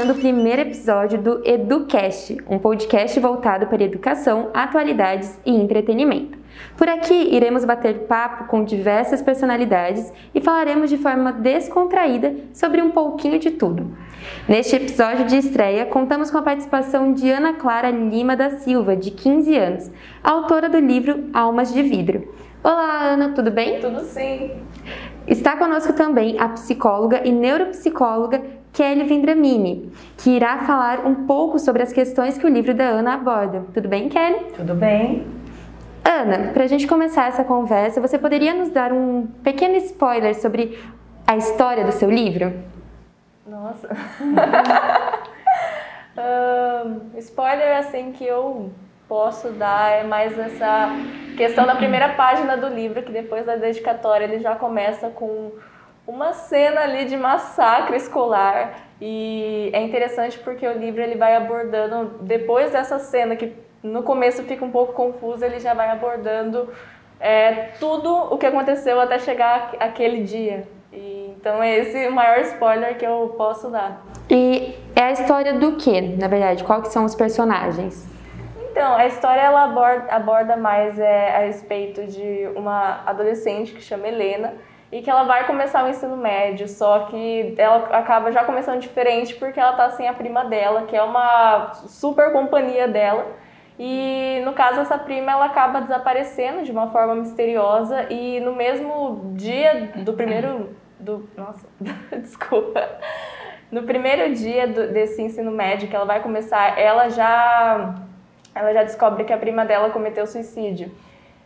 começando o primeiro episódio do EduCast, um podcast voltado para educação, atualidades e entretenimento. Por aqui iremos bater papo com diversas personalidades e falaremos de forma descontraída sobre um pouquinho de tudo. Neste episódio de estreia, contamos com a participação de Ana Clara Lima da Silva, de 15 anos, autora do livro Almas de Vidro. Olá, Ana, tudo bem? Tudo sim. Está conosco também a psicóloga e neuropsicóloga Kelly Vendramini, que irá falar um pouco sobre as questões que o livro da Ana aborda. Tudo bem, Kelly? Tudo bem. Ana, para a gente começar essa conversa, você poderia nos dar um pequeno spoiler sobre a história do seu livro? Nossa. um, spoiler assim que eu posso dar é mais essa questão da primeira página do livro, que depois da dedicatória ele já começa com uma cena ali de massacre escolar e é interessante porque o livro ele vai abordando depois dessa cena que no começo fica um pouco confusa, ele já vai abordando é, tudo o que aconteceu até chegar aquele dia. E, então é esse o maior spoiler que eu posso dar. E é a história do que, na verdade? Qual que são os personagens? Então, a história ela aborda, aborda mais é, a respeito de uma adolescente que chama Helena e que ela vai começar o ensino médio, só que ela acaba já começando diferente porque ela tá sem a prima dela, que é uma super companhia dela. E no caso essa prima ela acaba desaparecendo de uma forma misteriosa e no mesmo dia do primeiro do nossa, desculpa. No primeiro dia do, desse ensino médio que ela vai começar, ela já ela já descobre que a prima dela cometeu suicídio.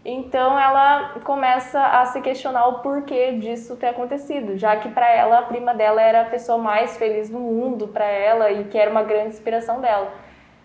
Então ela começa a se questionar o porquê disso ter acontecido, já que para ela a prima dela era a pessoa mais feliz do mundo para ela e que era uma grande inspiração dela.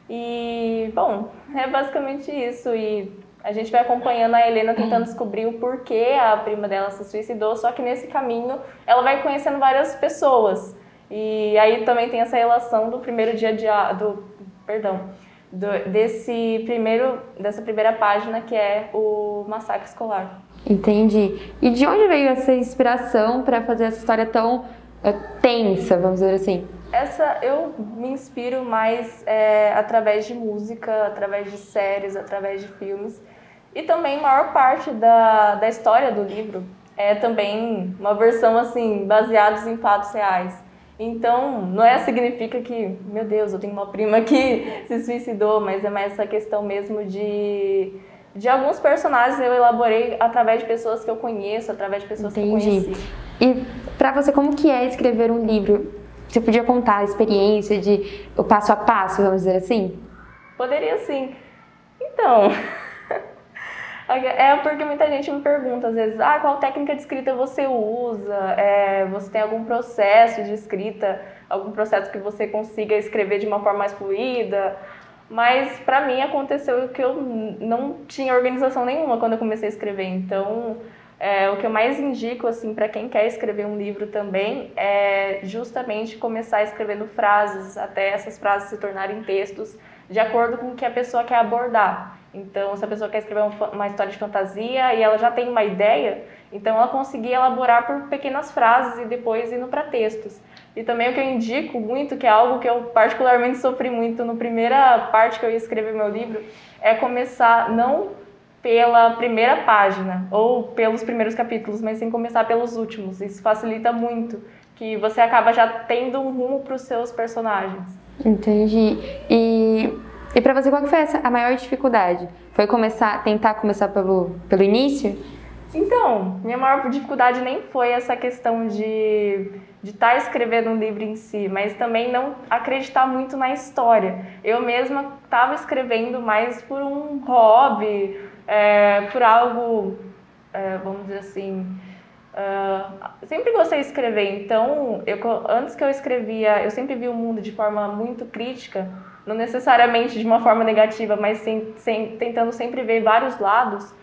E bom, é basicamente isso e a gente vai acompanhando a Helena tentando descobrir o porquê a prima dela se suicidou, só que nesse caminho ela vai conhecendo várias pessoas. E aí também tem essa relação do primeiro dia de do perdão, do, desse primeiro, dessa primeira página que é o massacre escolar. Entendi. E de onde veio essa inspiração para fazer essa história tão é, tensa, vamos dizer assim? Essa eu me inspiro mais é, através de música, através de séries, através de filmes. E também maior parte da, da história do livro é também uma versão assim, baseados em fatos reais. Então, não é significa que, meu Deus, eu tenho uma prima que se suicidou, mas é mais essa questão mesmo de de alguns personagens eu elaborei através de pessoas que eu conheço, através de pessoas Entendi. que eu conheci. E para você, como que é escrever um livro? Você podia contar a experiência de o passo a passo, vamos dizer assim? Poderia sim. Então, É porque muita gente me pergunta às vezes, ah, qual técnica de escrita você usa? É, você tem algum processo de escrita, algum processo que você consiga escrever de uma forma mais fluida? Mas para mim aconteceu que eu não tinha organização nenhuma quando eu comecei a escrever. Então, é, o que eu mais indico assim para quem quer escrever um livro também é justamente começar escrevendo frases, até essas frases se tornarem textos de acordo com o que a pessoa quer abordar. Então, se a pessoa quer escrever uma história de fantasia e ela já tem uma ideia, então ela conseguir elaborar por pequenas frases e depois indo para textos. E também o que eu indico muito, que é algo que eu particularmente sofri muito na primeira parte que eu ia escrever meu livro, é começar não pela primeira página ou pelos primeiros capítulos, mas sim começar pelos últimos. Isso facilita muito, que você acaba já tendo um rumo para os seus personagens. Entendi. E e para você, qual foi essa, a maior dificuldade? Foi começar, tentar começar pelo, pelo início? Então, minha maior dificuldade nem foi essa questão de de estar tá escrevendo um livro em si, mas também não acreditar muito na história. Eu mesma estava escrevendo mais por um hobby, é, por algo, é, vamos dizer assim, Uh, sempre gostei de escrever, então eu, antes que eu escrevia, eu sempre vi o mundo de forma muito crítica não necessariamente de uma forma negativa, mas sem, sem, tentando sempre ver vários lados.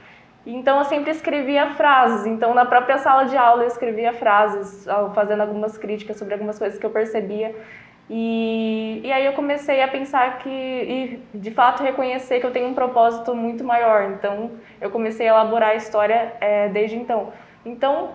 Então eu sempre escrevia frases. Então na própria sala de aula eu escrevia frases, fazendo algumas críticas sobre algumas coisas que eu percebia. E, e aí eu comecei a pensar que, e de fato reconhecer que eu tenho um propósito muito maior. Então eu comecei a elaborar a história é, desde então. Então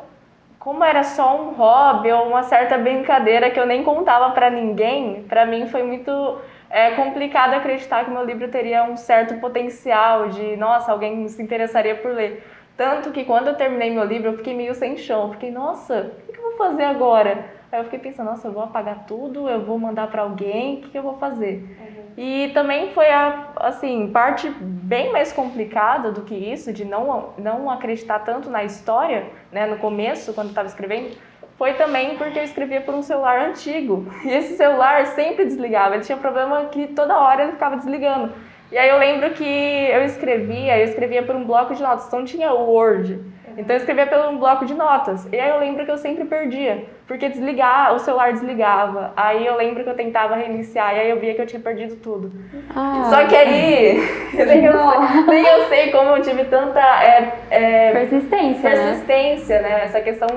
como era só um hobby ou uma certa brincadeira que eu nem contava para ninguém, para mim foi muito é, complicado acreditar que meu livro teria um certo potencial de, nossa, alguém se interessaria por ler. Tanto que quando eu terminei meu livro, eu fiquei meio sem chão. Fiquei, nossa, o que eu vou fazer agora? Aí eu fiquei pensando, nossa, eu vou apagar tudo, eu vou mandar para alguém, o que eu vou fazer? Uhum. E também foi a, assim, parte bem mais complicada do que isso, de não, não acreditar tanto na história, né, no começo, quando estava escrevendo, foi também porque eu escrevia por um celular antigo. E esse celular sempre desligava, ele tinha problema que toda hora ele ficava desligando. E aí eu lembro que eu escrevia, eu escrevia por um bloco de notas, então tinha Word. Então eu escrevia pelo bloco de notas. E aí eu lembro que eu sempre perdia, porque desligar, o celular desligava. Aí eu lembro que eu tentava reiniciar e aí eu via que eu tinha perdido tudo. Ah, Só que aí, nem eu, sei, nem eu sei como eu tive tanta é, é, persistência, persistência, né? né? Essa questão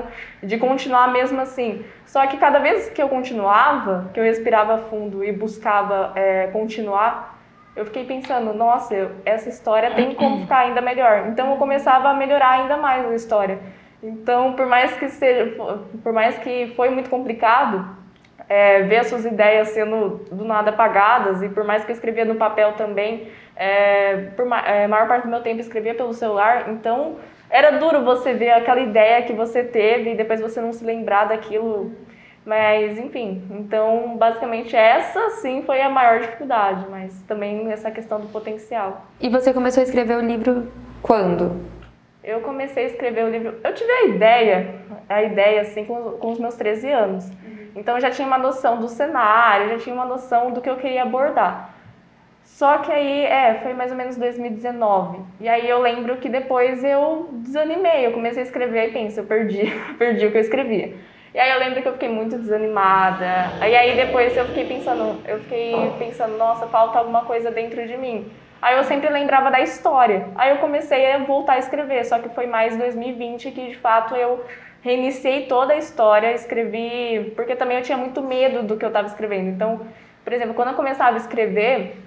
de continuar mesmo assim. Só que cada vez que eu continuava, que eu respirava fundo e buscava é, continuar, eu fiquei pensando, nossa, eu, essa história tem como ficar ainda melhor. Então eu começava a melhorar ainda mais a história. Então, por mais que seja, por mais que foi muito complicado é, ver as suas ideias sendo do nada apagadas e por mais que eu escrevia no papel também, é, por é, maior parte do meu tempo escrevia pelo celular, então era duro você ver aquela ideia que você teve e depois você não se lembrar daquilo mas, enfim, então, basicamente, essa sim foi a maior dificuldade, mas também essa questão do potencial. E você começou a escrever o livro quando? Eu comecei a escrever o livro. Eu tive a ideia, a ideia, assim, com, com os meus 13 anos. Uhum. Então, eu já tinha uma noção do cenário, já tinha uma noção do que eu queria abordar. Só que aí, é, foi mais ou menos 2019. E aí eu lembro que depois eu desanimei, eu comecei a escrever e penso, eu perdi, perdi o que eu escrevia. E aí eu lembro que eu fiquei muito desanimada. E aí depois eu fiquei pensando, eu fiquei pensando, nossa, falta alguma coisa dentro de mim. Aí eu sempre lembrava da história. Aí eu comecei a voltar a escrever, só que foi mais 2020 que de fato eu reiniciei toda a história, escrevi, porque também eu tinha muito medo do que eu estava escrevendo. Então, por exemplo, quando eu começava a escrever,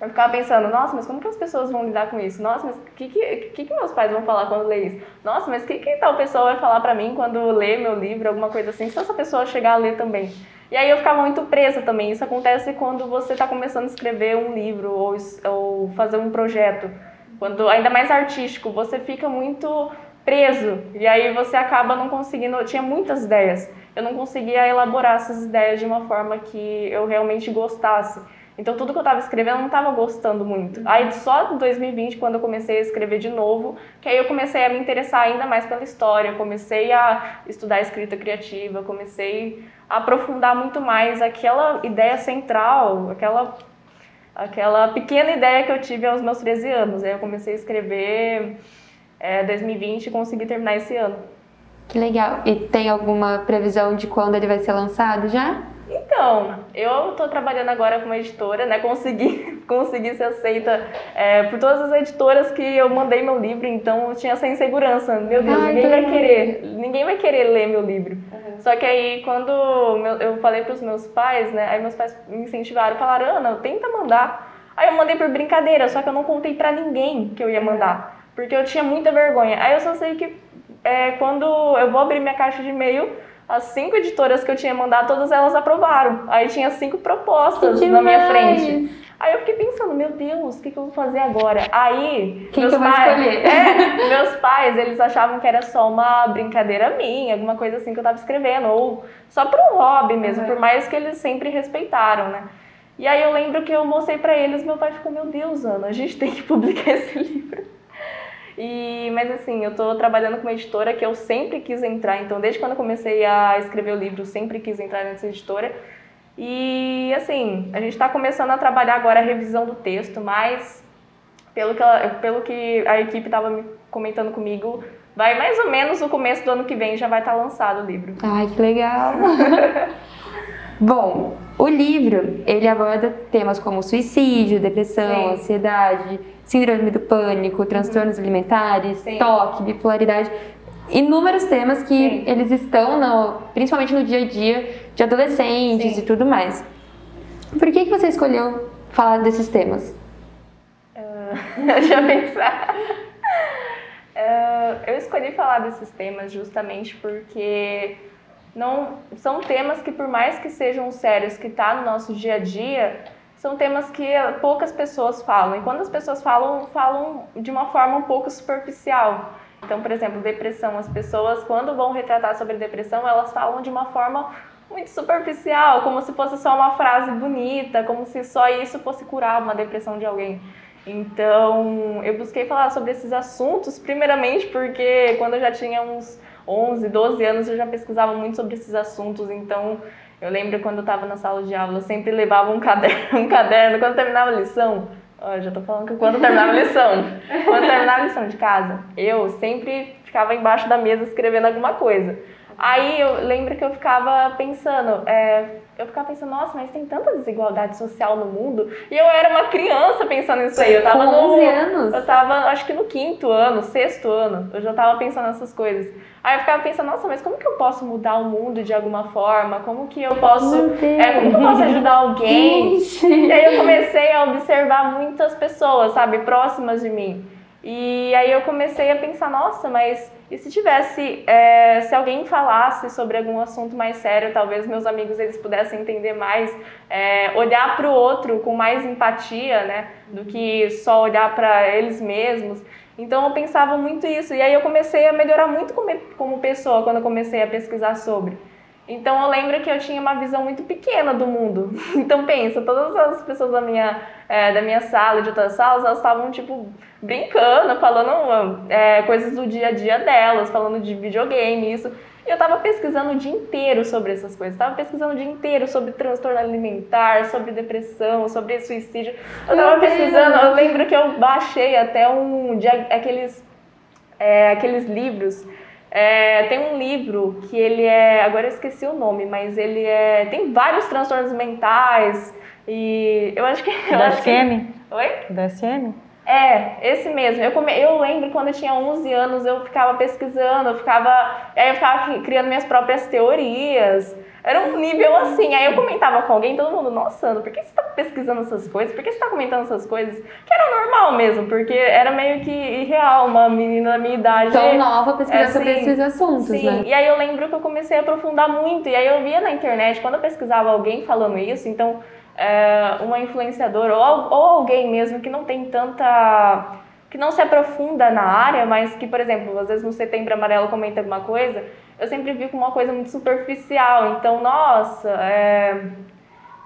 eu ficava pensando, nossa, mas como que as pessoas vão lidar com isso? Nossa, mas o que, que, que, meus pais vão falar quando ler isso? Nossa, mas o que, que tal pessoa vai falar pra mim quando lê meu livro, alguma coisa assim, se essa pessoa chegar a ler também? E aí eu ficava muito presa também. Isso acontece quando você está começando a escrever um livro ou, ou fazer um projeto. Quando, ainda mais artístico, você fica muito preso. E aí você acaba não conseguindo. Eu tinha muitas ideias. Eu não conseguia elaborar essas ideias de uma forma que eu realmente gostasse. Então tudo que eu estava escrevendo eu não estava gostando muito. Aí só em 2020, quando eu comecei a escrever de novo, que aí eu comecei a me interessar ainda mais pela história, comecei a estudar escrita criativa, comecei a aprofundar muito mais aquela ideia central, aquela aquela pequena ideia que eu tive aos meus 13 anos. Aí eu comecei a escrever é, 2020 e consegui terminar esse ano. Que legal. E tem alguma previsão de quando ele vai ser lançado já? Então, eu estou trabalhando agora com uma editora, né? Consegui, consegui ser aceita é, por todas as editoras que eu mandei meu livro, então eu tinha essa insegurança. Meu Deus, Ai, ninguém vai querer, ninguém vai querer ler meu livro. Uhum. Só que aí, quando eu falei para os meus pais, né? Aí meus pais me incentivaram, falaram, Ana, tenta mandar. Aí eu mandei por brincadeira, só que eu não contei para ninguém que eu ia mandar, porque eu tinha muita vergonha. Aí eu só sei que é, quando eu vou abrir minha caixa de e-mail as cinco editoras que eu tinha mandado, todas elas aprovaram. Aí tinha cinco propostas na minha frente. Aí eu fiquei pensando, meu Deus, o que, que eu vou fazer agora? Aí, Quem meus que pais, é, meus pais, eles achavam que era só uma brincadeira minha, alguma coisa assim que eu tava escrevendo, ou só para um hobby mesmo, uhum. por mais que eles sempre respeitaram, né? E aí eu lembro que eu mostrei para eles, meu pai ficou, meu Deus, Ana, a gente tem que publicar esse livro. E, mas assim, eu estou trabalhando com uma editora que eu sempre quis entrar, então desde quando eu comecei a escrever o livro, eu sempre quis entrar nessa editora. E assim, a gente está começando a trabalhar agora a revisão do texto, mas pelo que, ela, pelo que a equipe estava comentando comigo, vai mais ou menos no começo do ano que vem já vai estar tá lançado o livro. Ai, que legal! Bom, o livro, ele aborda temas como suicídio, depressão, Sim. ansiedade, síndrome do pânico, transtornos uhum. alimentares, Sim. toque, bipolaridade, inúmeros temas que Sim. eles estão, no, principalmente no dia a dia de adolescentes e tudo mais. Por que, que você escolheu falar desses temas? Uh, deixa eu pensar. Uh, eu escolhi falar desses temas justamente porque não são temas que por mais que sejam sérios que tá no nosso dia a dia são temas que poucas pessoas falam. E quando as pessoas falam falam de uma forma um pouco superficial. Então por exemplo depressão. As pessoas quando vão retratar sobre depressão elas falam de uma forma muito superficial como se fosse só uma frase bonita como se só isso fosse curar uma depressão de alguém. Então eu busquei falar sobre esses assuntos primeiramente porque quando eu já tinha uns 11, 12 anos eu já pesquisava muito sobre esses assuntos, então eu lembro quando eu estava na sala de aula, eu sempre levava um caderno, um caderno quando terminava a lição. Ó, já tô falando que quando terminava a lição, quando terminava a lição de casa, eu sempre ficava embaixo da mesa escrevendo alguma coisa. Aí eu lembro que eu ficava pensando, é, eu ficava pensando, nossa, mas tem tanta desigualdade social no mundo. E eu era uma criança pensando nisso aí. Eu tava Com 11 no, anos? Eu tava, acho que no quinto ano, sexto ano, eu já tava pensando nessas coisas. Aí eu ficava pensando, nossa, mas como que eu posso mudar o mundo de alguma forma? Como que eu posso, é, como que eu posso ajudar alguém? e aí eu comecei a observar muitas pessoas, sabe, próximas de mim. E aí eu comecei a pensar, nossa, mas e se tivesse, é, se alguém falasse sobre algum assunto mais sério, talvez meus amigos eles pudessem entender mais, é, olhar para o outro com mais empatia, né, do que só olhar para eles mesmos. Então eu pensava muito isso e aí eu comecei a melhorar muito como, como pessoa quando eu comecei a pesquisar sobre. Então eu lembro que eu tinha uma visão muito pequena do mundo. Então pensa, todas as pessoas da minha, é, da minha sala, de outras salas, elas estavam tipo brincando, falando é, coisas do dia a dia delas, falando de videogame, isso. E eu tava pesquisando o dia inteiro sobre essas coisas. Tava pesquisando o dia inteiro sobre transtorno alimentar, sobre depressão, sobre suicídio. Eu tava pesquisando, eu lembro que eu baixei até um aqueles, é, aqueles livros é, tem um livro que ele é. Agora eu esqueci o nome, mas ele é. Tem vários transtornos mentais. E eu acho que. Eu DSM? Que, oi? DSM? É, esse mesmo. Eu, come, eu lembro quando eu tinha 11 anos, eu ficava pesquisando, eu ficava, aí eu ficava criando minhas próprias teorias. Era um nível assim. Aí eu comentava com alguém, todo mundo, nossa, Ana, por que você está pesquisando essas coisas? Por que você está comentando essas coisas? Que era normal mesmo, porque era meio que irreal uma menina da minha idade. Tão nova pesquisar é, sobre esses assuntos, sim. né? E aí eu lembro que eu comecei a aprofundar muito. E aí eu via na internet, quando eu pesquisava alguém falando isso, então é, uma influenciadora ou, ou alguém mesmo que não tem tanta que não se aprofunda na área, mas que, por exemplo, às vezes no Setembro Amarelo comenta alguma coisa, eu sempre vi como uma coisa muito superficial. Então, nossa, é...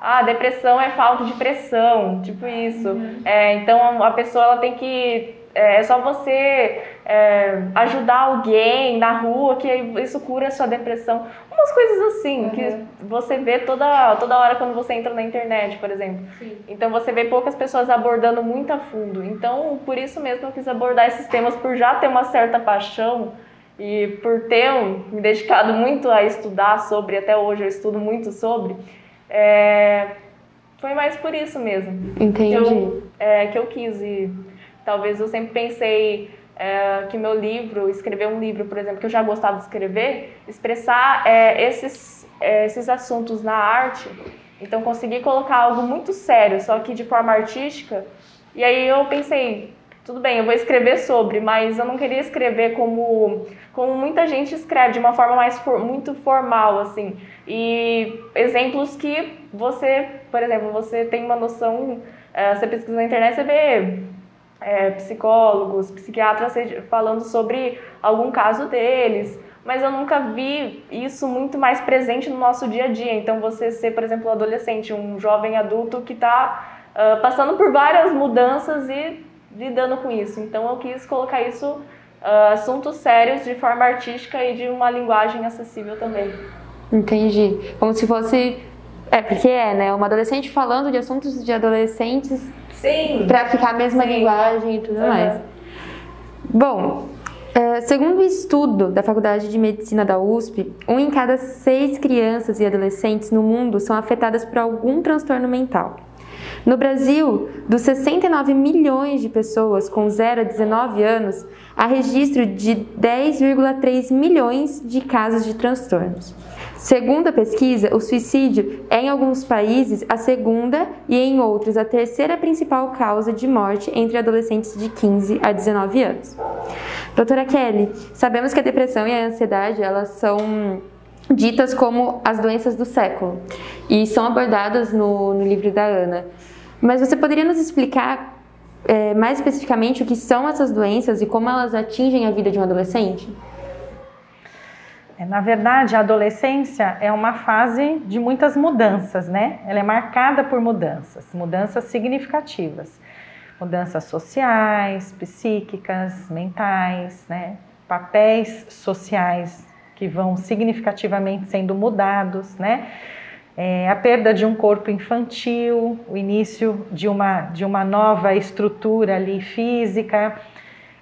ah, depressão é falta de pressão, tipo isso. Uhum. É, então, a pessoa ela tem que é, é só você é, ajudar alguém na rua que isso cura a sua depressão. Umas coisas assim uhum. que você vê toda, toda hora quando você entra na internet, por exemplo. Sim. Então você vê poucas pessoas abordando muito a fundo. Então, por isso mesmo eu quis abordar esses temas por já ter uma certa paixão e por ter me dedicado muito a estudar sobre, até hoje eu estudo muito sobre. É, foi mais por isso mesmo. Entendi. Que eu, é, que eu quis e Talvez eu sempre pensei é, que meu livro, escrever um livro, por exemplo, que eu já gostava de escrever, expressar é, esses, é, esses assuntos na arte. Então, consegui colocar algo muito sério, só que de forma artística. E aí eu pensei, tudo bem, eu vou escrever sobre, mas eu não queria escrever como, como muita gente escreve, de uma forma mais for, muito formal, assim. E exemplos que você, por exemplo, você tem uma noção, é, você pesquisa na internet, você vê é, psicólogos, psiquiatras falando sobre algum caso deles, mas eu nunca vi isso muito mais presente no nosso dia a dia. Então, você ser, por exemplo, um adolescente, um jovem adulto que está uh, passando por várias mudanças e lidando com isso. Então, eu quis colocar isso, uh, assuntos sérios, de forma artística e de uma linguagem acessível também. Entendi. Como se fosse. É, porque é, né? Uma adolescente falando de assuntos de adolescentes Sim. Para ficar a mesma Sim. linguagem e tudo uhum. mais. Bom, é, segundo o estudo da Faculdade de Medicina da USP, um em cada seis crianças e adolescentes no mundo são afetadas por algum transtorno mental. No Brasil, dos 69 milhões de pessoas com 0 a 19 anos, há registro de 10,3 milhões de casos de transtornos. Segundo a pesquisa, o suicídio é em alguns países a segunda e em outros a terceira principal causa de morte entre adolescentes de 15 a 19 anos. Doutora Kelly, sabemos que a depressão e a ansiedade elas são ditas como as doenças do século e são abordadas no, no livro da Ana. Mas você poderia nos explicar é, mais especificamente o que são essas doenças e como elas atingem a vida de um adolescente? É, na verdade, a adolescência é uma fase de muitas mudanças, né? Ela é marcada por mudanças, mudanças significativas. Mudanças sociais, psíquicas, mentais, né? Papéis sociais que vão significativamente sendo mudados, né? É, a perda de um corpo infantil, o início de uma, de uma nova estrutura ali física,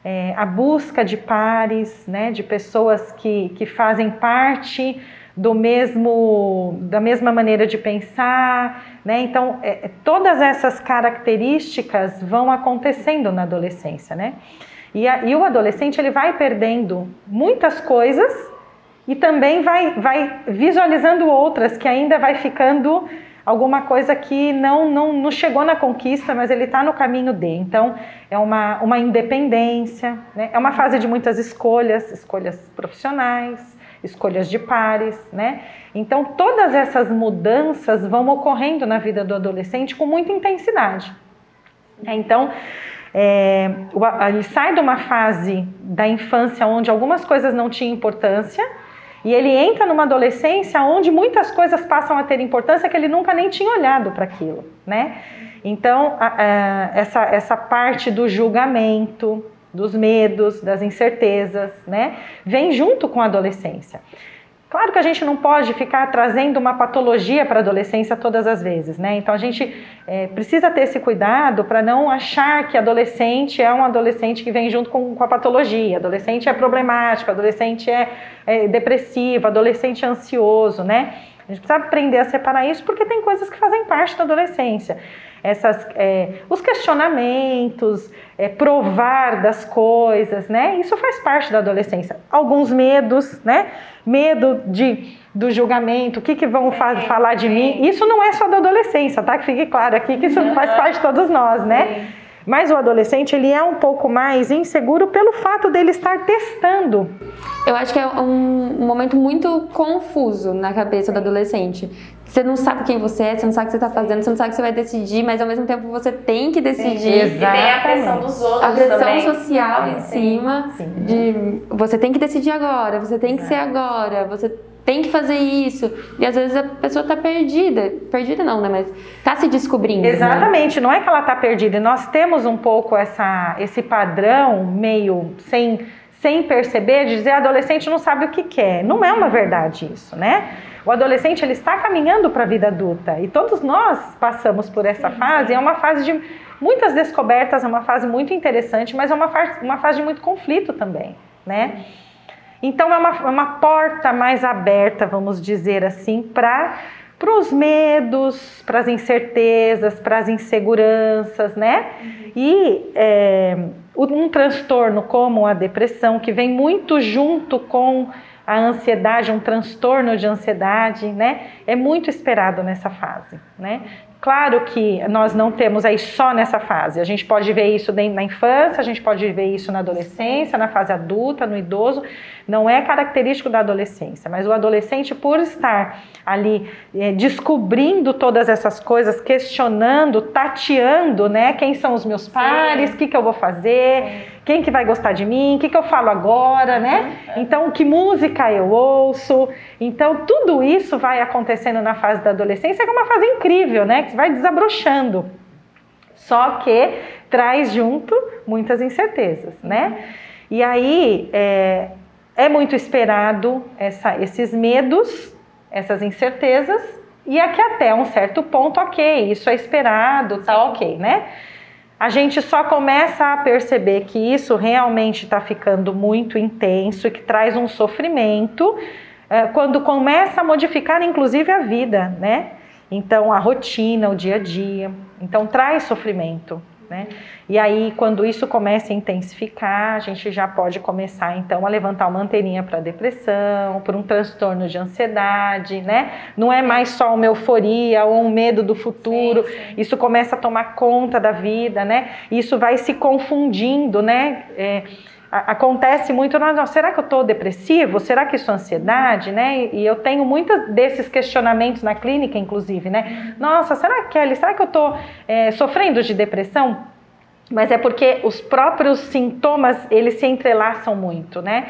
é, a busca de pares, né, de pessoas que, que fazem parte do mesmo, da mesma maneira de pensar, né? Então, é, todas essas características vão acontecendo na adolescência, né? E, a, e o adolescente ele vai perdendo muitas coisas e também vai, vai visualizando outras que ainda vai ficando alguma coisa que não, não, não chegou na conquista, mas ele está no caminho de. Então, é uma, uma independência, né? é uma fase de muitas escolhas, escolhas profissionais, escolhas de pares, né? Então, todas essas mudanças vão ocorrendo na vida do adolescente com muita intensidade. Então, é, ele sai de uma fase da infância onde algumas coisas não tinham importância e ele entra numa adolescência onde muitas coisas passam a ter importância que ele nunca nem tinha olhado para aquilo, né? Então, a, a, essa, essa parte do julgamento, dos medos, das incertezas, né? Vem junto com a adolescência. Claro que a gente não pode ficar trazendo uma patologia para a adolescência todas as vezes, né? Então a gente é, precisa ter esse cuidado para não achar que adolescente é um adolescente que vem junto com, com a patologia. Adolescente é problemático, adolescente é, é depressivo, adolescente é ansioso, né? A gente precisa aprender a separar isso porque tem coisas que fazem parte da adolescência essas, é, os questionamentos, é, provar das coisas, né? Isso faz parte da adolescência. Alguns medos, né? Medo de, do julgamento, o que, que vão fa falar de mim. Isso não é só da adolescência, tá? Que fique claro aqui que isso faz parte de todos nós, né? Mas o adolescente ele é um pouco mais inseguro pelo fato dele estar testando. Eu acho que é um momento muito confuso na cabeça do adolescente. Você não sabe quem você é, você não sabe o que você está fazendo, você não sabe o que você vai decidir, mas ao mesmo tempo você tem que decidir. Sim, e tem a pressão dos outros A pressão também. social em cima sim. de você tem que decidir agora, você tem que ser agora, você tem que fazer isso. E às vezes a pessoa está perdida. Perdida não, né? Mas está se descobrindo. Né? Exatamente, né? não é que ela está perdida. E nós temos um pouco essa, esse padrão meio sem, sem perceber de dizer adolescente não sabe o que quer. Não é uma verdade isso, né? O adolescente ele está caminhando para a vida adulta e todos nós passamos por essa fase. É uma fase de muitas descobertas, é uma fase muito interessante, mas é uma fase, uma fase de muito conflito também, né? Então é uma, é uma porta mais aberta, vamos dizer assim, para para os medos, para as incertezas, para as inseguranças, né? E é, um transtorno como a depressão, que vem muito junto com a ansiedade, um transtorno de ansiedade, né? É muito esperado nessa fase, né? Claro que nós não temos aí só nessa fase. A gente pode ver isso na infância, a gente pode ver isso na adolescência, na fase adulta, no idoso. Não é característico da adolescência, mas o adolescente, por estar ali é, descobrindo todas essas coisas, questionando, tateando, né? Quem são os meus pares? O que, que eu vou fazer? Sim. Quem que vai gostar de mim? O que, que eu falo agora, né? Então, que música eu ouço? Então, tudo isso vai acontecendo na fase da adolescência, que é uma fase incrível, né? Que vai desabrochando. Só que traz junto muitas incertezas, né? E aí é, é muito esperado essa, esses medos, essas incertezas, e aqui até um certo ponto, ok, isso é esperado, tá ok, né? A gente só começa a perceber que isso realmente está ficando muito intenso e que traz um sofrimento é, quando começa a modificar, inclusive, a vida, né? Então, a rotina, o dia a dia. Então, traz sofrimento. Né? E aí, quando isso começa a intensificar, a gente já pode começar então a levantar uma anteninha para depressão, para um transtorno de ansiedade, né? Não é mais só uma euforia ou um medo do futuro. Sim, sim. Isso começa a tomar conta da vida, né? Isso vai se confundindo, né? É, acontece muito, não, será que eu estou depressivo? Será que isso é ansiedade, né? E eu tenho muitos desses questionamentos na clínica, inclusive, né? Nossa, será que, Kelly, será que eu estou é, sofrendo de depressão? Mas é porque os próprios sintomas eles se entrelaçam muito, né?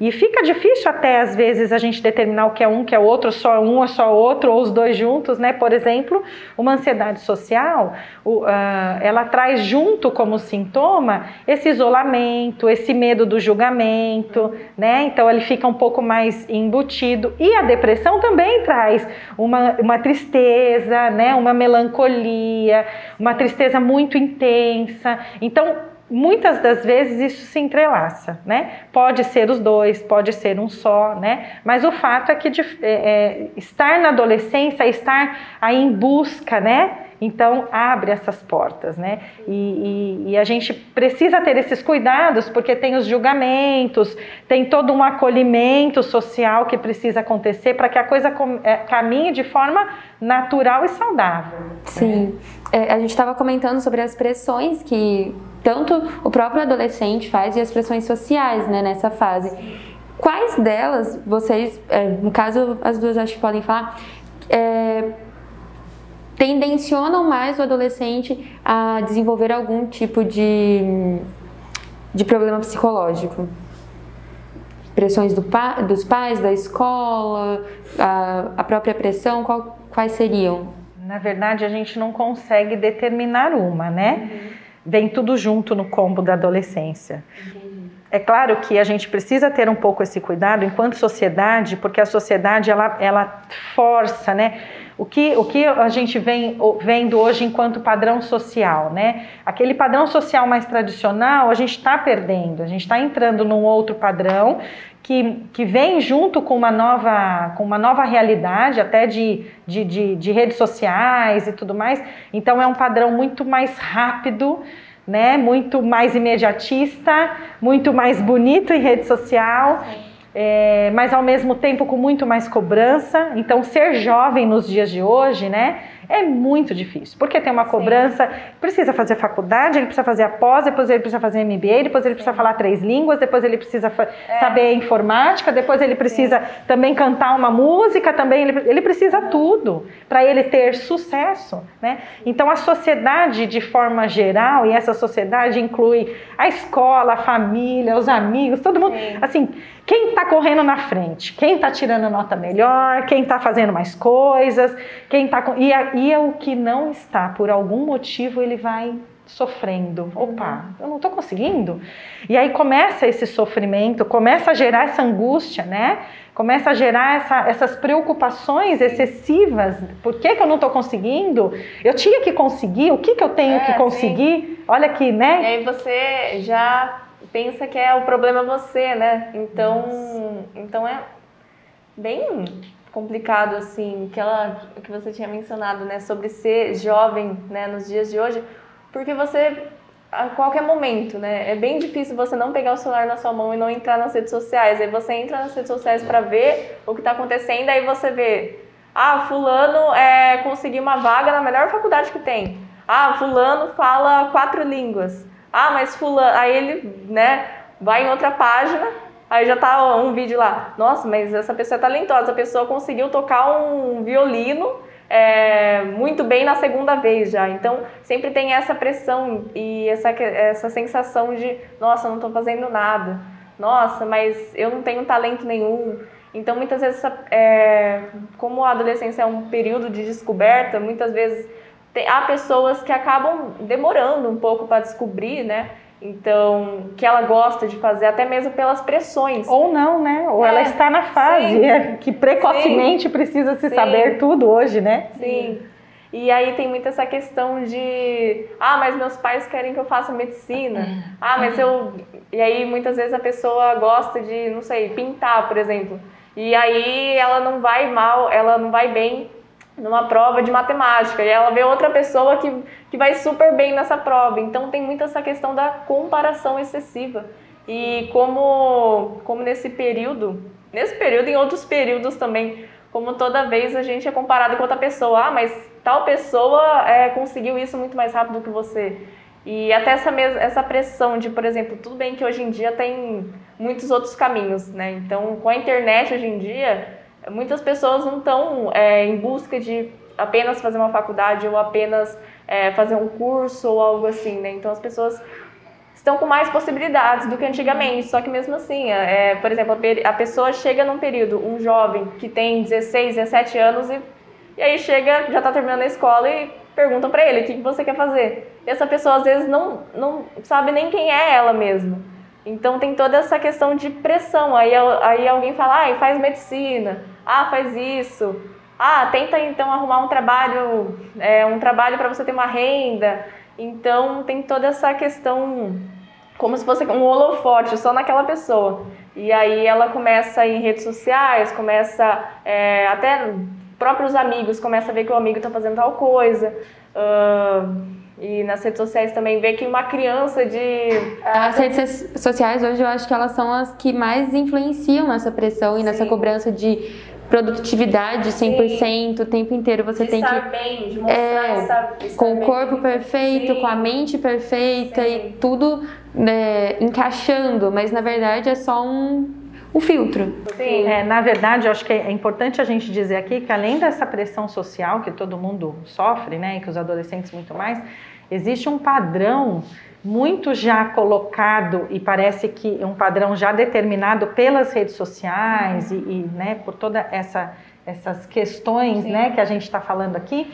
E fica difícil até às vezes a gente determinar o que é um, que é outro, só um ou só outro, ou os dois juntos, né? Por exemplo, uma ansiedade social, uh, ela traz junto como sintoma esse isolamento, esse medo do julgamento, né? Então ele fica um pouco mais embutido. E a depressão também traz uma, uma tristeza, né? Uma melancolia, uma tristeza muito intensa então, muitas das vezes isso se entrelaça, né? Pode ser os dois, pode ser um só, né? Mas o fato é que de, é, é, estar na adolescência, estar aí em busca, né? Então abre essas portas, né? E, e, e, a gente precisa ter esses cuidados porque tem os julgamentos, tem todo um acolhimento social que precisa acontecer para que a coisa é, caminhe de forma natural e saudável. Sim. Né? É, a gente estava comentando sobre as pressões que tanto o próprio adolescente faz e as pressões sociais, né, nessa fase. Quais delas vocês, é, no caso as duas acho que podem falar, é, tendencionam mais o adolescente a desenvolver algum tipo de, de problema psicológico? Pressões do pa, dos pais, da escola, a, a própria pressão, qual, quais seriam? Na verdade, a gente não consegue determinar uma, né? Uhum. Vem tudo junto no combo da adolescência. Uhum. É claro que a gente precisa ter um pouco esse cuidado enquanto sociedade, porque a sociedade ela, ela força, né? O que, o que a gente vem vendo hoje enquanto padrão social, né? Aquele padrão social mais tradicional, a gente está perdendo, a gente está entrando num outro padrão que, que vem junto com uma nova, com uma nova realidade, até de, de, de, de redes sociais e tudo mais. Então é um padrão muito mais rápido, né? Muito mais imediatista, muito mais bonito em rede social. Sim é, mas ao mesmo tempo com muito mais cobrança. Então, ser jovem nos dias de hoje, né, é muito difícil, porque tem uma cobrança, Sim. precisa fazer faculdade, ele precisa fazer a pós, depois ele precisa fazer MBA, depois ele precisa Sim. falar três línguas, depois ele precisa é. saber informática, depois ele precisa Sim. também cantar uma música, também ele, ele precisa tudo para ele ter sucesso, né? Então a sociedade de forma geral, e essa sociedade inclui a escola, a família, os amigos, todo mundo, assim, quem está correndo na frente, quem está tirando nota melhor, quem está fazendo mais coisas, quem está e, e é o que não está, por algum motivo ele vai sofrendo. Opa, eu não estou conseguindo. E aí começa esse sofrimento, começa a gerar essa angústia, né? Começa a gerar essa, essas preocupações excessivas. Por que, que eu não estou conseguindo? Eu tinha que conseguir, o que, que eu tenho é, que conseguir? Sim. Olha aqui, né? E aí você já pensa que é o problema você, né? Então, então é bem complicado assim, que ela que você tinha mencionado, né, sobre ser jovem, né, nos dias de hoje, porque você a qualquer momento, né? É bem difícil você não pegar o celular na sua mão e não entrar nas redes sociais. Aí você entra nas redes sociais para ver o que está acontecendo, aí você vê, ah, fulano é, conseguiu uma vaga na melhor faculdade que tem. Ah, fulano fala quatro línguas. Ah, mas fulano, aí ele, né, vai em outra página, aí já tá um vídeo lá. Nossa, mas essa pessoa é talentosa, a pessoa conseguiu tocar um violino é, muito bem na segunda vez já. Então, sempre tem essa pressão e essa, essa sensação de, nossa, não estou fazendo nada. Nossa, mas eu não tenho talento nenhum. Então, muitas vezes, é, como a adolescência é um período de descoberta, muitas vezes tem, há pessoas que acabam demorando um pouco para descobrir, né? Então, que ela gosta de fazer, até mesmo pelas pressões. Ou não, né? Ou é, ela está na fase é, que precocemente sim, precisa se sim, saber tudo hoje, né? Sim. E aí tem muito essa questão de, ah, mas meus pais querem que eu faça medicina. Ah, mas eu. E aí muitas vezes a pessoa gosta de, não sei, pintar, por exemplo. E aí ela não vai mal, ela não vai bem numa prova de matemática e ela vê outra pessoa que, que vai super bem nessa prova. Então tem muito essa questão da comparação excessiva. E como, como nesse período, nesse período em outros períodos também, como toda vez a gente é comparado com outra pessoa, ah, mas tal pessoa é, conseguiu isso muito mais rápido que você. E até essa, essa pressão de, por exemplo, tudo bem que hoje em dia tem muitos outros caminhos, né? Então, com a internet hoje em dia, muitas pessoas não estão é, em busca de apenas fazer uma faculdade ou apenas é, fazer um curso ou algo assim, né? Então, as pessoas estão com mais possibilidades do que antigamente. Só que mesmo assim, é, é por exemplo, a pessoa chega num período, um jovem que tem 16, 17 anos e, e aí chega, já está terminando a escola e perguntam para ele o que, que você quer fazer. E essa pessoa às vezes não, não sabe nem quem é ela mesma. Então tem toda essa questão de pressão. Aí, aí alguém fala, ah, faz medicina, ah, faz isso, ah, tenta então arrumar um trabalho, é, um trabalho para você ter uma renda. Então tem toda essa questão como se fosse um holofote só naquela pessoa. E aí ela começa em redes sociais, começa é, até próprios amigos começa a ver que o amigo está fazendo tal coisa. Uh, e nas redes sociais também vê que uma criança de. As redes sociais hoje eu acho que elas são as que mais influenciam nessa pressão e Sim. nessa cobrança de produtividade 100%, Sim. o tempo inteiro você de tem estar que bem, de mostrar é, estar, estar com o corpo perfeito, Sim. com a mente perfeita Sim. e tudo né, encaixando, mas na verdade é só um o filtro. Sim. É, na verdade, eu acho que é importante a gente dizer aqui que além dessa pressão social que todo mundo sofre, né, e que os adolescentes muito mais, existe um padrão muito já colocado e parece que um padrão já determinado pelas redes sociais e, e, né, por toda essa essas questões, né, que a gente está falando aqui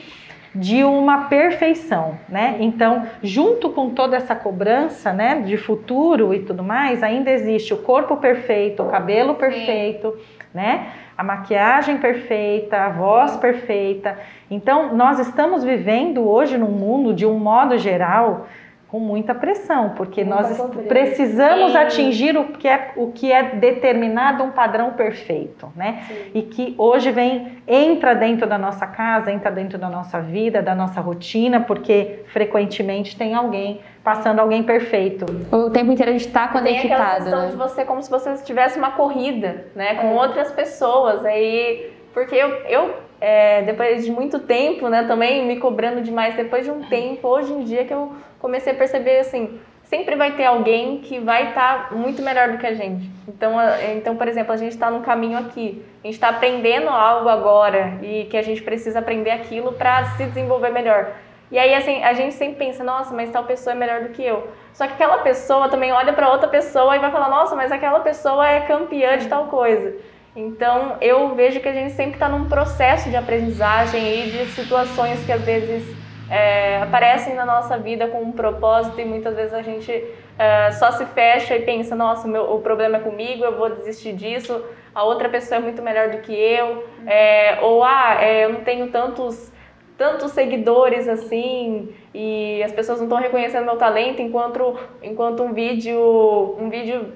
de uma perfeição, né? Então, junto com toda essa cobrança, né, de futuro e tudo mais, ainda existe o corpo perfeito, o cabelo perfeito, né? A maquiagem perfeita, a voz perfeita. Então, nós estamos vivendo hoje num mundo de um modo geral com muita pressão, porque muita nós precisamos Sim. atingir o que, é, o que é determinado um padrão perfeito, né? Sim. E que hoje vem, entra dentro da nossa casa, entra dentro da nossa vida, da nossa rotina, porque frequentemente tem alguém passando alguém perfeito. O tempo inteiro a gente está conectado. Tem aquela questão né? de você como se você tivesse uma corrida, né? Com é. outras pessoas, aí... Porque eu, eu é, depois de muito tempo, né, também me cobrando demais, depois de um tempo, hoje em dia que eu comecei a perceber assim, sempre vai ter alguém que vai estar tá muito melhor do que a gente. Então, então por exemplo, a gente está no caminho aqui, a gente está aprendendo algo agora e que a gente precisa aprender aquilo para se desenvolver melhor. E aí, assim, a gente sempre pensa, nossa, mas tal pessoa é melhor do que eu. Só que aquela pessoa também olha para outra pessoa e vai falar, nossa, mas aquela pessoa é campeã de tal coisa. Então, eu vejo que a gente sempre está num processo de aprendizagem e de situações que às vezes é, aparecem na nossa vida com um propósito e muitas vezes a gente é, só se fecha e pensa, nossa, meu, o problema é comigo, eu vou desistir disso, a outra pessoa é muito melhor do que eu, é, ou ah, é, eu não tenho tantos tantos seguidores assim e as pessoas não estão reconhecendo meu talento enquanto enquanto um vídeo um vídeo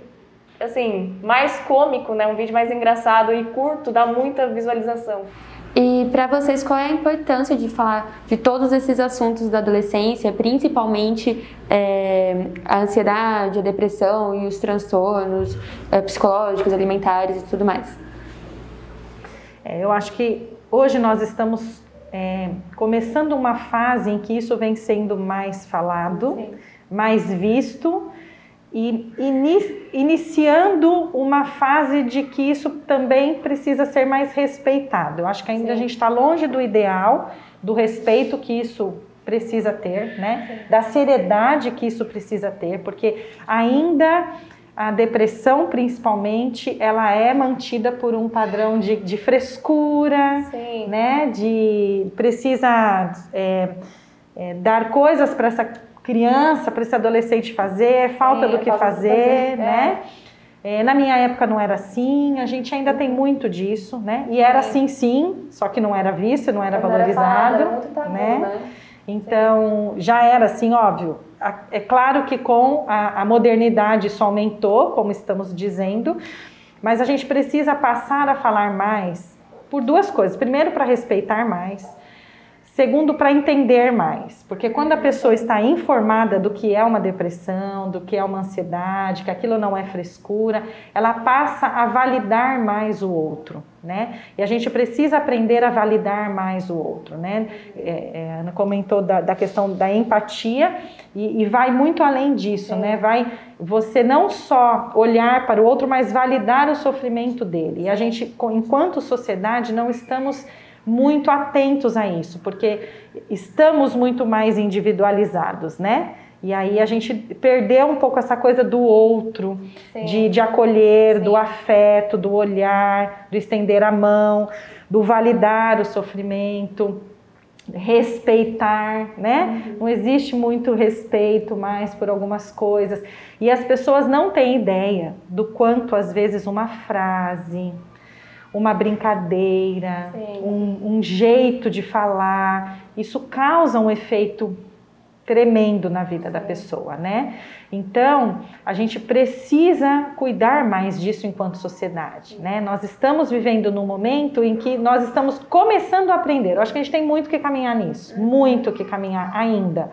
assim mais cômico né um vídeo mais engraçado e curto dá muita visualização e para vocês, qual é a importância de falar de todos esses assuntos da adolescência, principalmente é, a ansiedade, a depressão e os transtornos é, psicológicos, alimentares e tudo mais? É, eu acho que hoje nós estamos é, começando uma fase em que isso vem sendo mais falado, Sim. mais visto e iniciando uma fase de que isso também precisa ser mais respeitado. Eu acho que ainda Sim. a gente está longe do ideal, do respeito que isso precisa ter, né? Da seriedade que isso precisa ter, porque ainda a depressão, principalmente, ela é mantida por um padrão de, de frescura, Sim. né? De precisa é, é, dar coisas para essa criança, para esse adolescente fazer, é falta do que fazer, fazer, né? É. É, na minha época não era assim, a gente ainda tem muito disso, né? E era sim. assim sim, só que não era visto, não era valorizado, era falado, era né? né? Então sim. já era assim, óbvio. É claro que com a, a modernidade isso aumentou, como estamos dizendo, mas a gente precisa passar a falar mais por duas coisas. Primeiro, para respeitar mais. Segundo, para entender mais, porque quando a pessoa está informada do que é uma depressão, do que é uma ansiedade, que aquilo não é frescura, ela passa a validar mais o outro, né? E a gente precisa aprender a validar mais o outro, né? É, é, Ana comentou da, da, questão da empatia e, e vai muito além disso, né? Vai você não só olhar para o outro, mas validar o sofrimento dele. E a gente, enquanto sociedade, não estamos muito atentos a isso, porque estamos muito mais individualizados, né? E aí a gente perdeu um pouco essa coisa do outro, de, de acolher, Sim. do afeto, do olhar, do estender a mão, do validar o sofrimento, respeitar, né? Uhum. Não existe muito respeito mais por algumas coisas. E as pessoas não têm ideia do quanto às vezes uma frase, uma brincadeira, um, um, jeito de falar, isso causa um efeito tremendo na vida da pessoa, né? Então, a gente precisa cuidar mais disso enquanto sociedade, né? Nós estamos vivendo num momento em que nós estamos começando a aprender. Eu acho que a gente tem muito que caminhar nisso, muito que caminhar ainda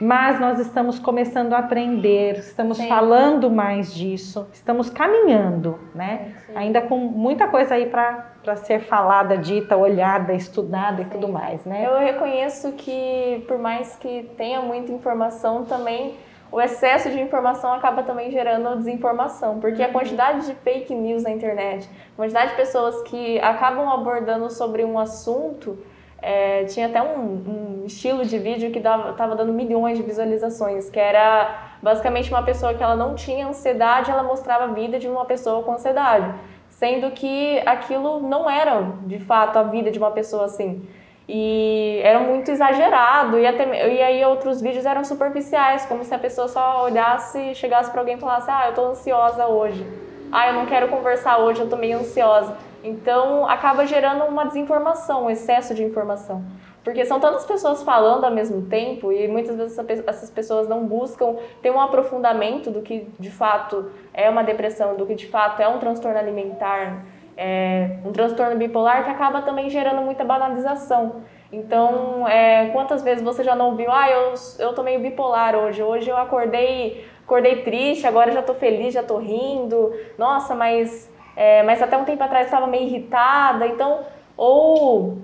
mas nós estamos começando a aprender, estamos Sim. falando mais disso, estamos caminhando, né? Sim. Ainda com muita coisa aí para ser falada, dita, olhada, estudada Sim. e tudo mais, né? Eu reconheço que por mais que tenha muita informação também o excesso de informação acaba também gerando desinformação, porque a uhum. quantidade de fake news na internet, a quantidade de pessoas que acabam abordando sobre um assunto é, tinha até um, um, estilo de vídeo que estava dando milhões de visualizações, que era basicamente uma pessoa que ela não tinha ansiedade, ela mostrava a vida de uma pessoa com ansiedade, sendo que aquilo não era de fato a vida de uma pessoa assim. E era muito exagerado, e, até, e aí outros vídeos eram superficiais, como se a pessoa só olhasse, chegasse para alguém e falasse: Ah, eu tô ansiosa hoje. Ah, eu não quero conversar hoje, eu tô meio ansiosa. Então, acaba gerando uma desinformação, um excesso de informação. Porque são tantas pessoas falando ao mesmo tempo e muitas vezes essas pessoas não buscam ter um aprofundamento do que de fato é uma depressão, do que de fato é um transtorno alimentar, é um transtorno bipolar que acaba também gerando muita banalização. Então, é, quantas vezes você já não ouviu, ah, eu, eu tô meio bipolar hoje, hoje eu acordei, acordei triste, agora já tô feliz, já tô rindo, nossa, mas é, mas até um tempo atrás estava meio irritada, então, ou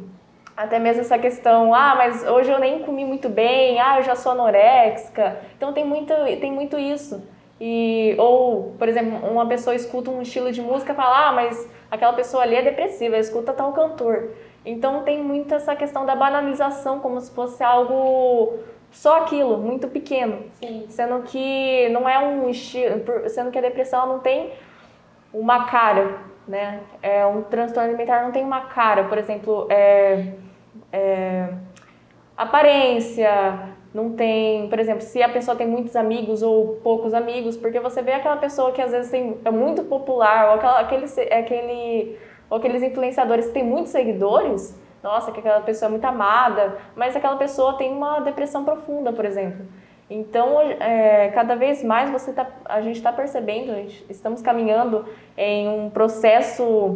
até mesmo essa questão, ah, mas hoje eu nem comi muito bem, ah, eu já sou anoréxica, então tem muito, tem muito isso. E, ou, por exemplo, uma pessoa escuta um estilo de música e fala, ah, mas aquela pessoa ali é depressiva, escuta tal cantor. Então tem muito essa questão da banalização, como se fosse algo só aquilo, muito pequeno. Sim. Sendo que não é um estilo, sendo que a depressão não tem uma cara, né? É, um transtorno alimentar não tem uma cara, por exemplo, é, é, aparência, não tem, por exemplo, se a pessoa tem muitos amigos ou poucos amigos, porque você vê aquela pessoa que às vezes tem, é muito popular, ou aquela, aquele, aquele, ou aqueles influenciadores que têm muitos seguidores, nossa, que aquela pessoa é muito amada, mas aquela pessoa tem uma depressão profunda, por exemplo. Então, é, cada vez mais você tá, a gente está percebendo, gente, estamos caminhando em um processo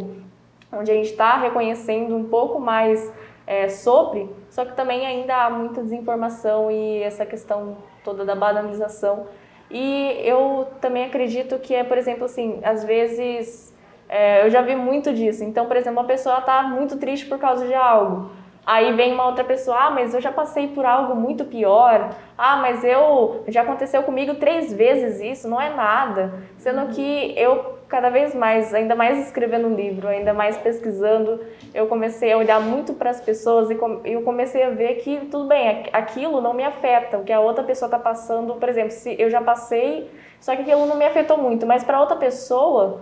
onde a gente está reconhecendo um pouco mais é, sobre, só que também ainda há muita desinformação e essa questão toda da banalização. E eu também acredito que é, por exemplo, assim, às vezes é, eu já vi muito disso. Então, por exemplo, uma pessoa está muito triste por causa de algo. Aí vem uma outra pessoa, ah, mas eu já passei por algo muito pior. Ah, mas eu já aconteceu comigo três vezes isso, não é nada. Sendo que eu cada vez mais, ainda mais escrevendo um livro, ainda mais pesquisando, eu comecei a olhar muito para as pessoas e eu comecei a ver que tudo bem, aquilo não me afeta, o que a outra pessoa está passando, por exemplo, se eu já passei, só que aquilo não me afetou muito, mas para outra pessoa,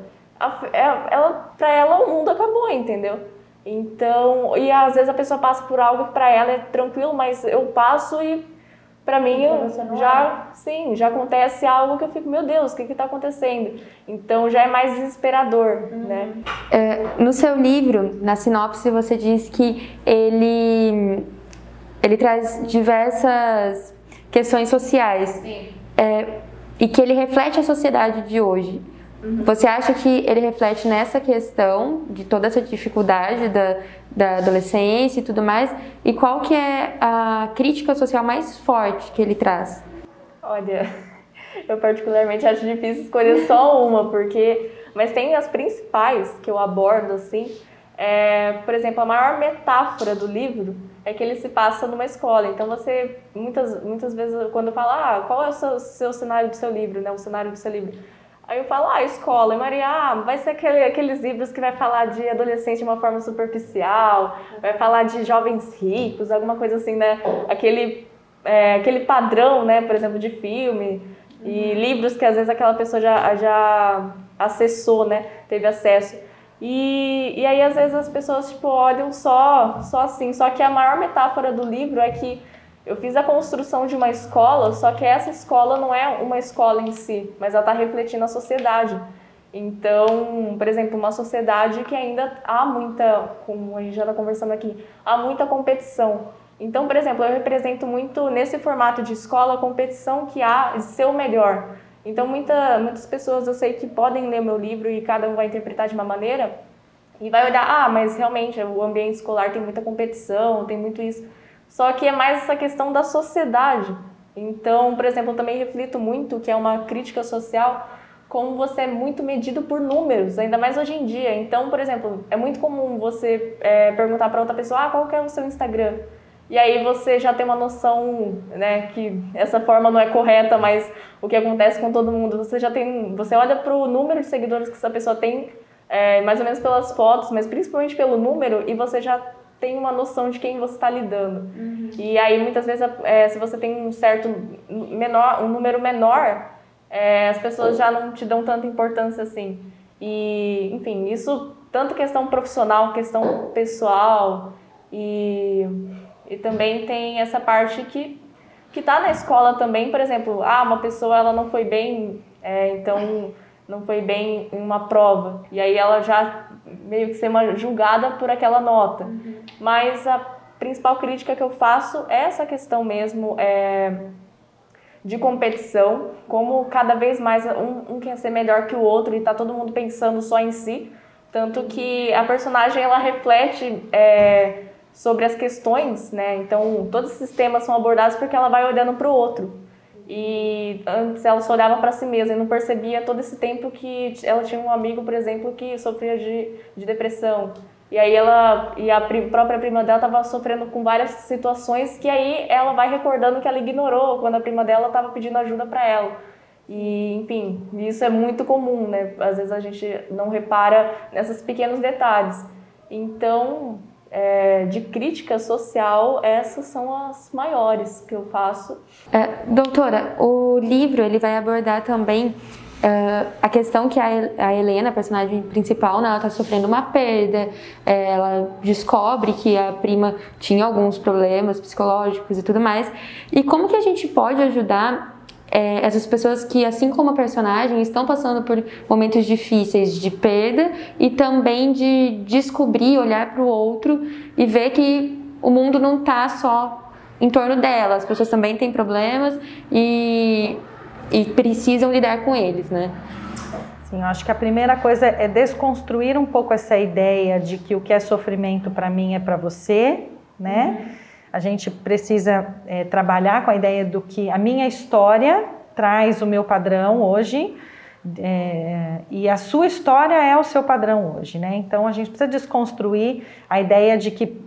é, ela, para ela o mundo acabou, entendeu? Então, e às vezes a pessoa passa por algo que para ela é tranquilo, mas eu passo e para mim eu, já, é. sim, já acontece algo que eu fico, meu Deus, o que está acontecendo? Então já é mais desesperador, uhum. né? É, no seu livro, na sinopse, você diz que ele ele traz diversas questões sociais é, e que ele reflete a sociedade de hoje. Uhum. Você acha que ele reflete nessa questão de toda essa dificuldade da, da adolescência e tudo mais? E qual que é a crítica social mais forte que ele traz? Olha, eu particularmente acho difícil escolher só uma, porque mas tem as principais que eu abordo assim. É, por exemplo, a maior metáfora do livro é que ele se passa numa escola. Então você muitas muitas vezes quando fala, ah, qual é o seu, seu cenário do seu livro, né? O cenário do seu livro. Aí eu falo, ah, escola. E Maria, ah, vai ser aquele, aqueles livros que vai falar de adolescente de uma forma superficial, vai falar de jovens ricos, alguma coisa assim, né? Aquele, é, aquele padrão, né, por exemplo, de filme. E uhum. livros que às vezes aquela pessoa já, já acessou, né? Teve acesso. E, e aí, às vezes, as pessoas tipo, olham só, só assim. Só que a maior metáfora do livro é que eu fiz a construção de uma escola, só que essa escola não é uma escola em si, mas ela está refletindo a sociedade. Então, por exemplo, uma sociedade que ainda há muita, como a gente já está conversando aqui, há muita competição. Então, por exemplo, eu represento muito nesse formato de escola a competição que há de ser o melhor. Então, muita, muitas pessoas eu sei que podem ler meu livro e cada um vai interpretar de uma maneira e vai olhar, ah, mas realmente o ambiente escolar tem muita competição, tem muito isso. Só que é mais essa questão da sociedade. Então, por exemplo, eu também reflito muito que é uma crítica social como você é muito medido por números, ainda mais hoje em dia. Então, por exemplo, é muito comum você é, perguntar para outra pessoa, ah, qual que é o seu Instagram? E aí você já tem uma noção, né, que essa forma não é correta, mas o que acontece com todo mundo, você já tem, você olha para o número de seguidores que essa pessoa tem, é, mais ou menos pelas fotos, mas principalmente pelo número, e você já tem uma noção de quem você está lidando. Uhum. E aí muitas vezes, é, se você tem um certo menor, um número menor, é, as pessoas já não te dão tanta importância assim. E, enfim, isso tanto questão profissional, questão pessoal e e também tem essa parte que que está na escola também, por exemplo, ah, uma pessoa ela não foi bem, é, então não foi bem em uma prova e aí ela já meio que ser julgada por aquela nota. Uhum. Mas a principal crítica que eu faço é essa questão mesmo é, de competição, como cada vez mais um, um quer ser melhor que o outro e está todo mundo pensando só em si, tanto que a personagem ela reflete é, sobre as questões, né? Então, todos esses temas são abordados porque ela vai olhando para o outro. E antes ela só olhava para si mesma e não percebia todo esse tempo que ela tinha um amigo, por exemplo, que sofria de, de depressão. E aí ela e a própria prima dela estava sofrendo com várias situações que aí ela vai recordando que ela ignorou quando a prima dela estava pedindo ajuda para ela. E, enfim, isso é muito comum, né? Às vezes a gente não repara nesses pequenos detalhes. Então, é, de crítica social, essas são as maiores que eu faço. É, doutora, o livro ele vai abordar também Uh, a questão que a, a Helena, a personagem principal, né, ela está sofrendo uma perda, é, ela descobre que a prima tinha alguns problemas psicológicos e tudo mais. E como que a gente pode ajudar é, essas pessoas que, assim como a personagem, estão passando por momentos difíceis de perda e também de descobrir, olhar para o outro e ver que o mundo não está só em torno dela. As pessoas também têm problemas e, e precisam lidar com eles, né? Sim, eu acho que a primeira coisa é desconstruir um pouco essa ideia de que o que é sofrimento para mim é para você, né? Uhum a gente precisa é, trabalhar com a ideia do que a minha história traz o meu padrão hoje é, e a sua história é o seu padrão hoje, né? Então a gente precisa desconstruir a ideia de que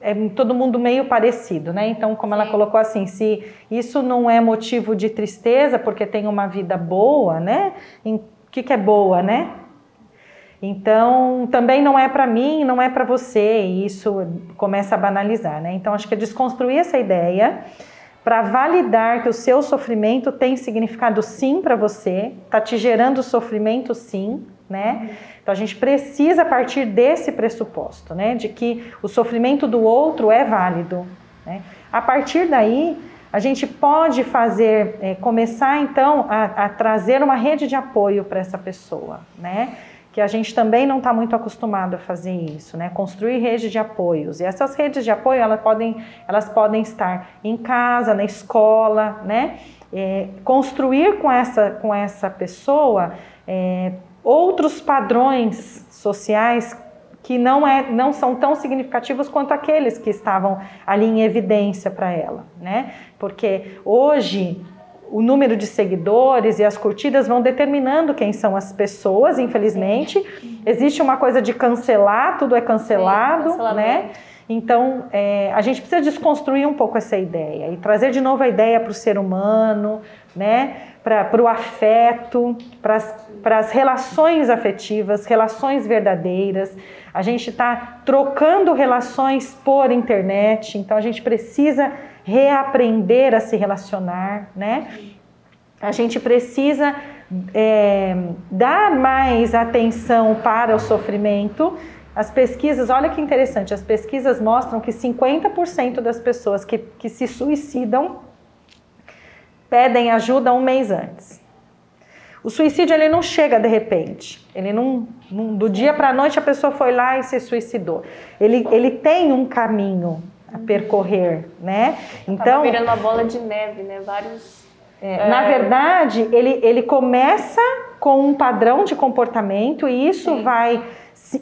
é todo mundo meio parecido, né? Então, como Sim. ela colocou assim, se isso não é motivo de tristeza porque tem uma vida boa, né? O que, que é boa, né? Então, também não é para mim, não é para você, e isso começa a banalizar, né? Então, acho que é desconstruir essa ideia para validar que o seu sofrimento tem significado sim para você, tá te gerando sofrimento sim, né? Então a gente precisa partir desse pressuposto, né, de que o sofrimento do outro é válido. Né? A partir daí a gente pode fazer, é, começar então a, a trazer uma rede de apoio para essa pessoa, né? Que a gente também não está muito acostumado a fazer isso, né? Construir redes de apoios. E essas redes de apoio, elas podem, elas podem estar em casa, na escola, né? É, construir com essa, com essa pessoa é, outros padrões sociais que não, é, não são tão significativos quanto aqueles que estavam ali em evidência para ela, né? Porque hoje o número de seguidores e as curtidas vão determinando quem são as pessoas, infelizmente. Existe uma coisa de cancelar, tudo é cancelado, Sim, né? Então, é, a gente precisa desconstruir um pouco essa ideia e trazer de novo a ideia para o ser humano, né? para o afeto, para as relações afetivas, relações verdadeiras. A gente está trocando relações por internet, então a gente precisa reaprender a se relacionar, né? A gente precisa é, dar mais atenção para o sofrimento. As pesquisas, olha que interessante, as pesquisas mostram que 50% das pessoas que, que se suicidam pedem ajuda um mês antes. O suicídio ele não chega de repente, ele não, não do dia para a noite a pessoa foi lá e se suicidou. Ele, ele tem um caminho, a percorrer, né? Então virando uma bola de neve, né? Vários. É, é... Na verdade, ele, ele começa com um padrão de comportamento e isso Sim. vai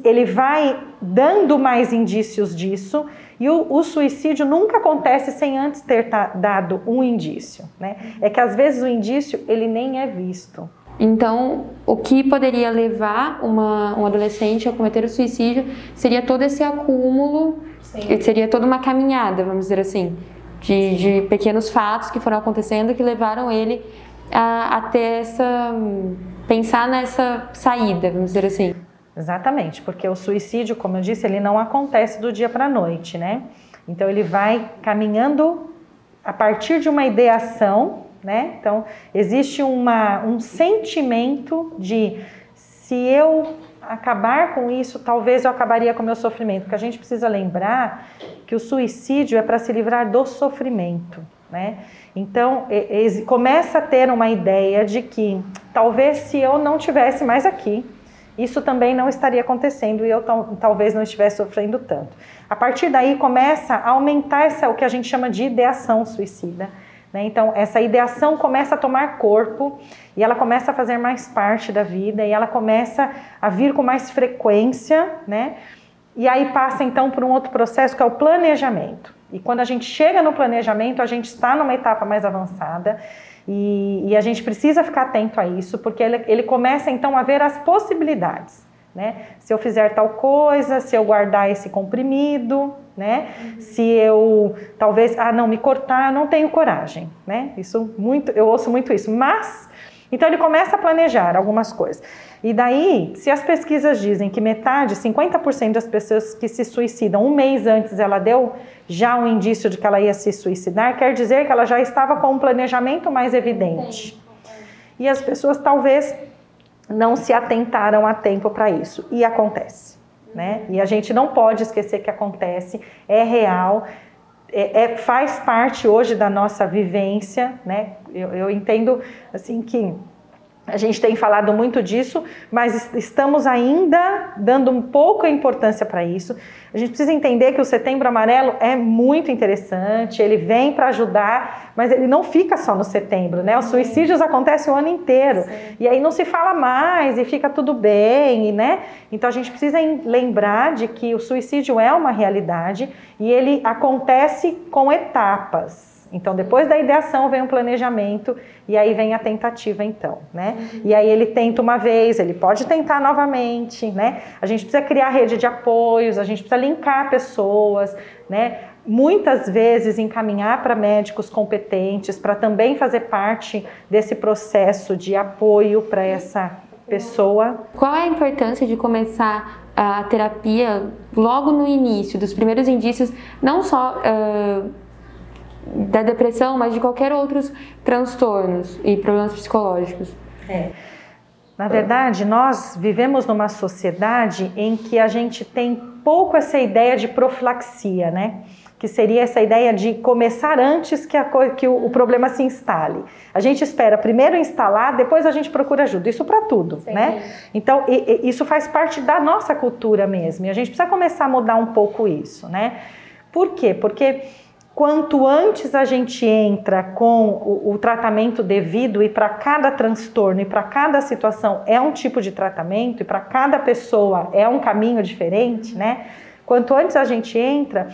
ele vai dando mais indícios disso e o, o, suicídio nunca acontece sem antes ter dado um indício, né? É que às vezes o indício ele nem é visto. Então, o que poderia levar uma, um adolescente a cometer o suicídio seria todo esse acúmulo Sim. Seria toda uma caminhada, vamos dizer assim, de, de, pequenos fatos que foram acontecendo que levaram ele a, a ter essa. pensar nessa saída, vamos dizer assim. Exatamente, porque o suicídio, como eu disse, ele não acontece do dia para a noite, né? Então ele vai caminhando a partir de uma ideação, né? Então existe uma, um sentimento de se eu acabar com isso, talvez eu acabaria com o meu sofrimento, porque a gente precisa lembrar que o suicídio é para se livrar do sofrimento, né? Então, começa a ter uma ideia de que talvez se eu não tivesse mais aqui, isso também não estaria acontecendo e eu talvez não estivesse sofrendo tanto. A partir daí começa a aumentar essa, o que a gente chama de ideação suicida. Né? Então, essa ideação começa a tomar corpo e ela começa a fazer mais parte da vida e ela começa a vir com mais frequência, né? E aí passa então por um outro processo que é o planejamento. E quando a gente chega no planejamento, a gente está numa etapa mais avançada e, e a gente precisa ficar atento a isso, porque ele, ele começa então a ver as possibilidades. Né? Se eu fizer tal coisa, se eu guardar esse comprimido, né? Uhum. Se eu talvez, ah, não me cortar, não tenho coragem, né? Isso muito, eu ouço muito isso. Mas então ele começa a planejar algumas coisas. E daí, se as pesquisas dizem que metade, 50% das pessoas que se suicidam um mês antes ela deu já um indício de que ela ia se suicidar, quer dizer que ela já estava com um planejamento mais evidente. E as pessoas talvez não se atentaram a tempo para isso. E acontece. Né? E a gente não pode esquecer que acontece, é real, é, é, faz parte hoje da nossa vivência, né? Eu, eu entendo assim que a gente tem falado muito disso, mas estamos ainda dando um pouco a importância para isso. A gente precisa entender que o Setembro Amarelo é muito interessante, ele vem para ajudar, mas ele não fica só no setembro, né? Os suicídios acontecem o ano inteiro. Sim. E aí não se fala mais e fica tudo bem, né? Então a gente precisa lembrar de que o suicídio é uma realidade e ele acontece com etapas. Então, depois da ideação vem o planejamento e aí vem a tentativa, então, né? Uhum. E aí ele tenta uma vez, ele pode tentar novamente, né? A gente precisa criar rede de apoios, a gente precisa linkar pessoas, né? Muitas vezes encaminhar para médicos competentes para também fazer parte desse processo de apoio para essa pessoa. Qual é a importância de começar a terapia logo no início, dos primeiros indícios, não só uh, da depressão, mas de qualquer outros transtornos e problemas psicológicos. É. Na verdade, nós vivemos numa sociedade em que a gente tem pouco essa ideia de profilaxia, né? Que seria essa ideia de começar antes que, a, que o, o, problema se instale. A gente espera primeiro instalar, depois a gente procura ajuda. Isso para tudo, Sim. né? Então, e, e, isso faz parte da nossa cultura mesmo. E a gente precisa começar a mudar um pouco isso, né? Por quê? Porque quanto antes a gente entra com o, o tratamento devido, e para cada transtorno e para cada situação é um tipo de tratamento, e para cada pessoa é um caminho diferente, né? Quanto antes a gente entra,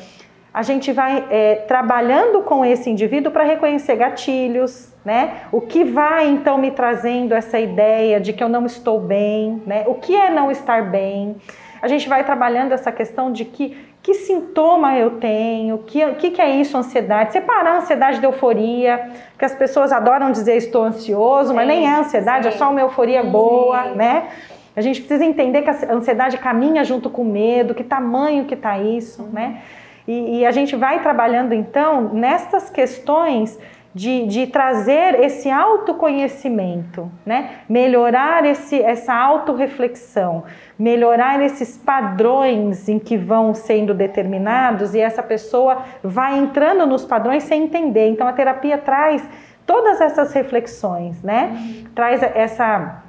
a gente vai é, trabalhando com esse indivíduo para reconhecer gatilhos, né? O que vai então me trazendo essa ideia de que eu não estou bem, né? O que é não estar bem? A gente vai trabalhando essa questão de que que sintoma eu tenho, que, que, que é isso, ansiedade, separar a ansiedade da euforia, que as pessoas adoram dizer estou ansioso, sim, mas nem é ansiedade, sim. é só uma euforia sim, boa, né? A gente precisa entender que a ansiedade caminha junto com o medo, que tamanho que está isso, né? E, e, a gente vai trabalhando então nestas questões de, de trazer esse autoconhecimento, né? melhorar esse, essa autorreflexão, melhorar esses padrões em que vão sendo determinados e essa pessoa vai entrando nos padrões sem entender. Então a terapia traz todas essas reflexões, né? Traz essa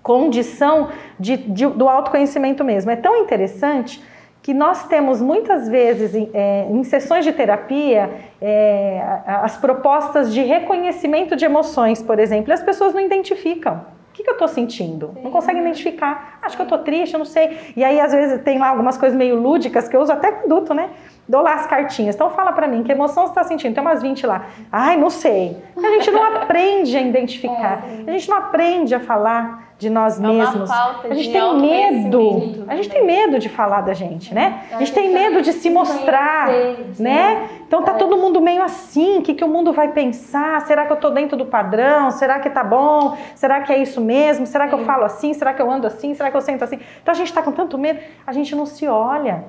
condição de, de, do autoconhecimento mesmo. É tão interessante que nós temos muitas vezes em, é, em sessões de terapia é, as propostas de reconhecimento de emoções, por exemplo, e as pessoas não identificam. O que, que eu estou sentindo? Sim. Não conseguem identificar. Acho que eu estou triste, eu não sei. E aí, às vezes, tem lá algumas coisas meio lúdicas que eu uso até com adulto, né? Dou lá as cartinhas. Então, fala para mim, que emoção você está sentindo? Tem umas 20 lá. Ai, não sei. A gente não aprende a identificar. É, a gente não aprende a falar de nós é mesmos. a gente tem medo. A gente tem medo de falar da gente, né? A gente tem medo de se mostrar, né? Então tá é. todo mundo meio assim, o que, que o mundo vai pensar? Será que eu tô dentro do padrão? Será que tá bom? Será que é isso mesmo? Será que eu falo assim? Será que eu ando assim? Será que eu sento assim? Então a gente tá com tanto medo, a gente não se olha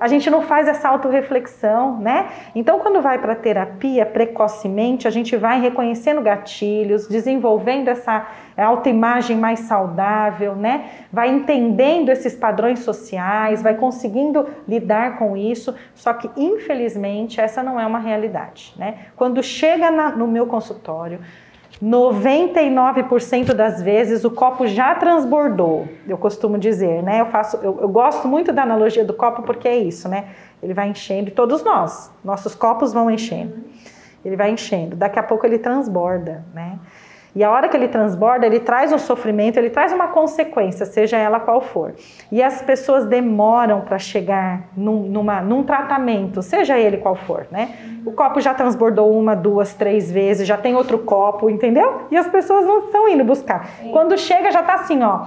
a gente não faz essa autorreflexão, né? Então, quando vai para terapia precocemente, a gente vai reconhecendo gatilhos, desenvolvendo essa autoimagem mais saudável, né? Vai entendendo esses padrões sociais, vai conseguindo lidar com isso. Só que, infelizmente, essa não é uma realidade, né? Quando chega na, no meu consultório, 99% das vezes o copo já transbordou, eu costumo dizer, né? Eu faço, eu, eu, gosto muito da analogia do copo porque é isso, né? Ele vai enchendo, todos nós, nossos copos vão enchendo. Ele vai enchendo, daqui a pouco ele transborda, né? E a hora que ele transborda, ele traz um sofrimento, ele traz uma consequência, seja ela qual for. E as pessoas demoram para chegar num, numa, num tratamento, seja ele qual for, né? O copo já transbordou uma, duas, três vezes, já tem outro copo, entendeu? E as pessoas não estão indo buscar. Sim. Quando chega, já está assim, ó.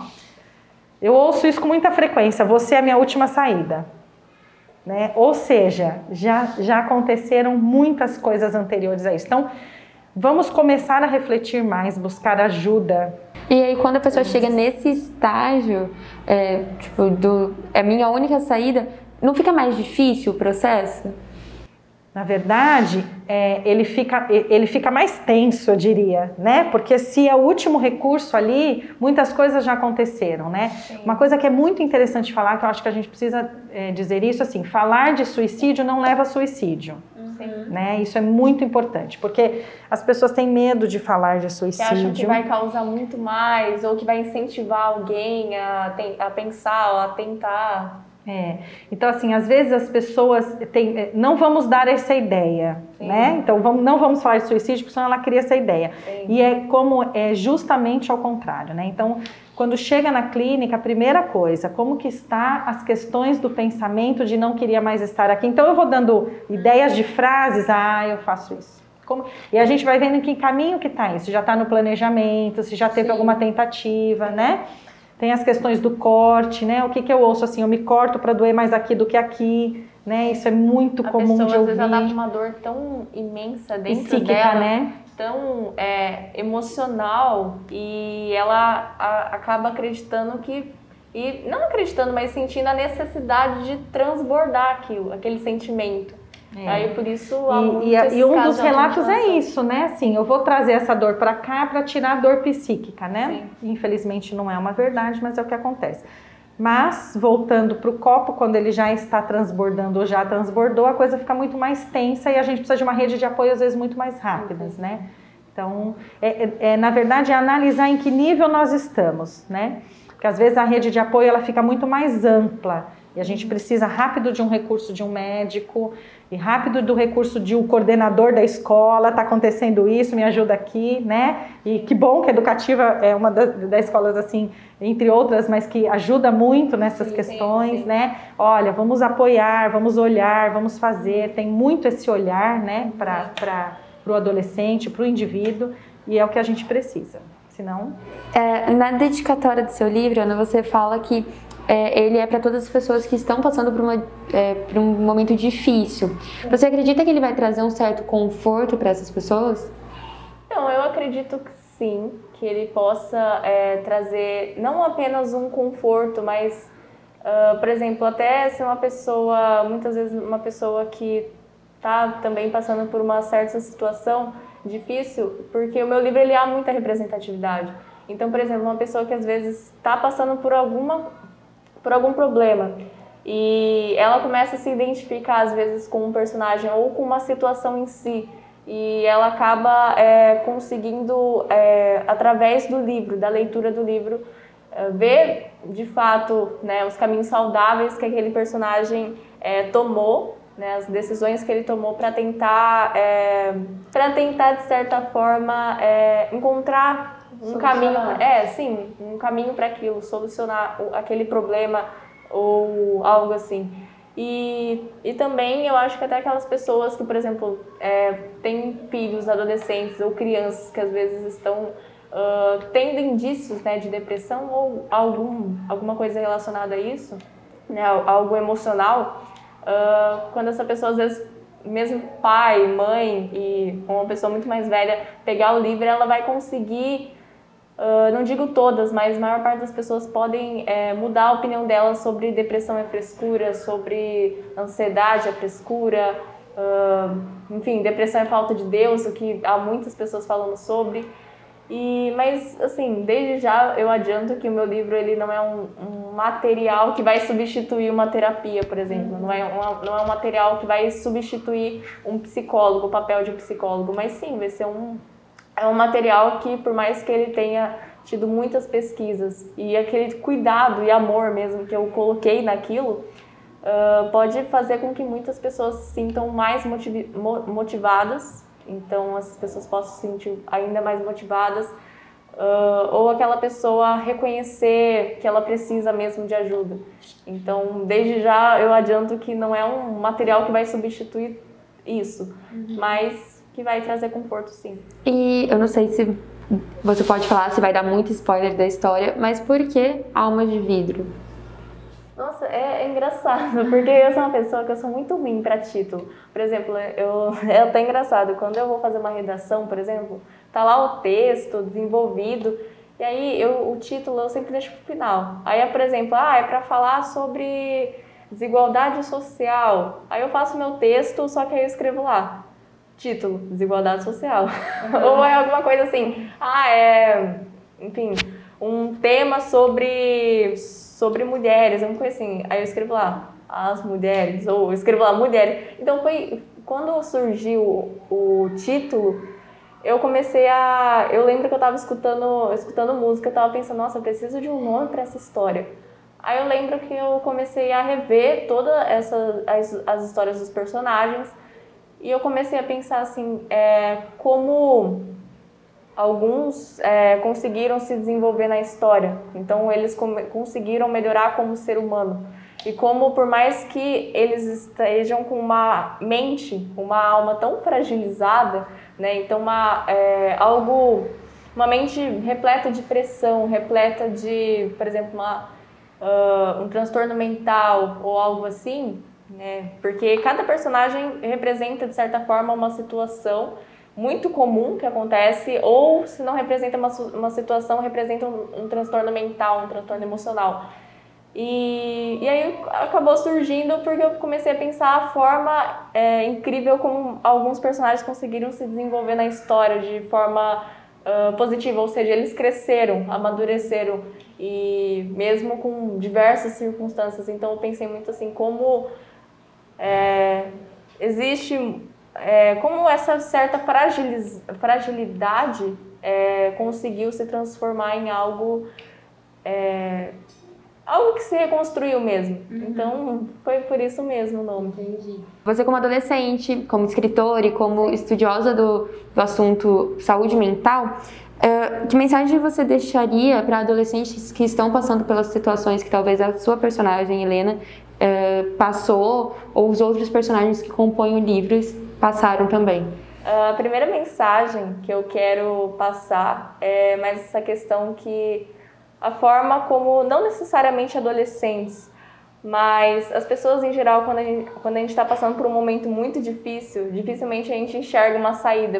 Eu ouço isso com muita frequência. Você é a minha última saída. Né? Ou seja, já, já aconteceram muitas coisas anteriores a isso. Então, Vamos começar a refletir mais, buscar ajuda. E aí, quando a pessoa chega nesse estágio, é, tipo, do, é a minha única saída, não fica mais difícil o processo? Na verdade, é, ele, fica, ele fica mais tenso, eu diria, né? Porque se é o último recurso ali, muitas coisas já aconteceram, né? Sim. Uma coisa que é muito interessante falar, que eu acho que a gente precisa é, dizer isso, assim, falar de suicídio não leva a suicídio. Sim. Né? Isso é muito importante, porque as pessoas têm medo de falar de suicídio. Que acham que vai causar muito mais, ou que vai incentivar alguém a, a pensar, ou a tentar. É. Então, assim, às vezes as pessoas têm, é, não vamos dar essa ideia, Sim. né? Então, vamos, não vamos falar de suicídio, porque senão ela cria essa ideia. Sim. E é como é justamente ao contrário, né? Então, quando chega na clínica, a primeira coisa, como que está as questões do pensamento de não queria mais estar aqui. Então, eu vou dando ideias de frases, ah, eu faço isso. Como... E a gente vai vendo em que caminho que está isso. Já está no planejamento, se já teve Sim. alguma tentativa, né? Tem as questões do corte, né? O que, que eu ouço assim, eu me corto para doer mais aqui do que aqui, né? Isso é muito a comum pessoa, de ouvir. Às vezes ela tá com uma dor tão imensa dentro Psíquica, dela, né? Tão é, emocional e ela a, acaba acreditando que e não acreditando, mas sentindo a necessidade de transbordar aquilo, aquele sentimento. É. Aí por isso e, e, e um dos relatos é isso, né? Assim, eu vou trazer essa dor para cá para tirar a dor psíquica, né? Sim. Infelizmente não é uma verdade, mas é o que acontece. Mas voltando para o copo, quando ele já está transbordando ou já transbordou, a coisa fica muito mais tensa e a gente precisa de uma rede de apoio às vezes muito mais rápidas, né? Então, é, é, é, na verdade, é analisar em que nível nós estamos, né? Porque às vezes a rede de apoio ela fica muito mais ampla E a gente precisa rápido de um recurso de um médico e rápido do recurso de um coordenador da escola, está acontecendo isso, me ajuda aqui, né? E que bom que a educativa é uma das, das escolas assim, entre outras, mas que ajuda muito nessas sim, questões, sim, sim. né? Olha, vamos apoiar, vamos olhar, vamos fazer. Tem muito esse olhar, né, para o adolescente, para o indivíduo, e é o que a gente precisa. Senão. É, na dedicatória do seu livro, Ana, você fala que é, ele é para todas as pessoas que estão passando por, uma, é, por, um momento difícil. Você acredita que ele vai trazer um certo conforto para essas pessoas? Não, eu acredito que sim, que ele possa é, trazer não apenas um conforto, mas, uh, por exemplo, até ser uma pessoa, muitas vezes uma pessoa que está também passando por uma certa situação difícil, porque o meu livro ele há muita representatividade. Então, por exemplo, uma pessoa que às vezes está passando por alguma por algum problema. E ela começa a se identificar, às vezes, com um personagem ou com uma situação em si. E ela acaba é, conseguindo, é, através do livro, da leitura do livro, é, ver de fato né, os caminhos saudáveis que aquele personagem é, tomou, né, as decisões que ele tomou para tentar, é, tentar de certa forma é, encontrar um caminho, é, sim, um caminho para aquilo, solucionar aquele problema ou algo assim. E, e também eu acho que até aquelas pessoas que, por exemplo, é, têm filhos, adolescentes ou crianças que às vezes estão uh, tendo indícios né, de depressão ou algum, alguma coisa relacionada a isso, né, algo emocional, uh, quando essa pessoa às vezes mesmo pai, mãe e uma pessoa muito mais velha pegar o livro, ela vai conseguir Uh, não digo todas, mas a maior parte das pessoas podem é, mudar a opinião delas sobre depressão é frescura, sobre ansiedade é frescura, uh, enfim, depressão é falta de Deus, o que há muitas pessoas falando sobre. E, mas, assim, desde já eu adianto que o meu livro ele não é um, um material que vai substituir uma terapia, por exemplo. Não é, uma, não é um material que vai substituir um psicólogo, o papel de um psicólogo, mas sim, vai ser um, é um material que, por mais que ele tenha tido muitas pesquisas e aquele cuidado e amor mesmo que eu coloquei naquilo, uh, pode fazer com que muitas pessoas se sintam mais motivadas, então as pessoas possam se sentir ainda mais motivadas, uh, ou aquela pessoa reconhecer que ela precisa mesmo de ajuda. Então, desde já eu adianto que não é um material que vai substituir isso, uhum. mas que vai trazer conforto, sim. E eu não sei se você pode falar se vai dar muito spoiler da história, mas por que Alma de Vidro? Nossa, é, é, engraçado, porque eu sou uma pessoa que eu sou muito ruim para título. Por exemplo, eu, é até engraçado, quando eu vou fazer uma redação, por exemplo, tá lá o texto desenvolvido, e aí eu, o título eu sempre deixo pro final. Aí, por exemplo, ah, é para falar sobre desigualdade social. Aí eu faço meu texto, só que aí eu escrevo lá título, desigualdade social. Uhum. Ou é alguma coisa assim, ah, é, enfim, um tema sobre, sobre mulheres, uma coisa assim. Aí eu escrevo lá, as mulheres, ou eu escrevo lá, mulheres. Então foi, quando surgiu o, título, eu comecei a. Eu lembro que eu estava escutando, escutando música, eu estava pensando, nossa, eu preciso de um nome para essa história. Aí eu lembro que eu comecei a rever todas essa, as, as histórias dos personagens e eu comecei a pensar assim, é, como alguns é, conseguiram se desenvolver na história. Então eles conseguiram melhorar como ser humano. E como por mais que eles estejam com uma mente, uma alma tão fragilizada, né? Então uma, é, algo, uma mente repleta de pressão, repleta de, por exemplo, uma, uh, um transtorno mental ou algo assim, né? Porque cada personagem representa de certa forma uma situação muito comum que acontece, ou se não representa uma, uma situação, representa um, um transtorno mental, um transtorno emocional. E, e aí acabou surgindo porque eu comecei a pensar a forma é, incrível como alguns personagens conseguiram se desenvolver na história de forma uh, positiva, ou seja, eles cresceram, amadureceram e mesmo com diversas circunstâncias. Então eu pensei muito assim como é, existe é, como essa certa fragilidade é, conseguiu se transformar em algo é, algo que se reconstruiu mesmo. Uhum. Então, foi por isso mesmo o nome. Entendi. Você, como adolescente, como escritor e como estudiosa do, do assunto saúde mental, uh, que mensagem você deixaria para adolescentes que estão passando pelas situações que talvez a sua personagem, Helena, uh, passou, ou os outros personagens que compõem o livro passaram também? A primeira mensagem que eu quero passar é mais essa questão que a forma como, não necessariamente adolescentes, mas as pessoas em geral, quando a gente quando a está passando por um momento muito difícil, dificilmente a gente enxerga uma saída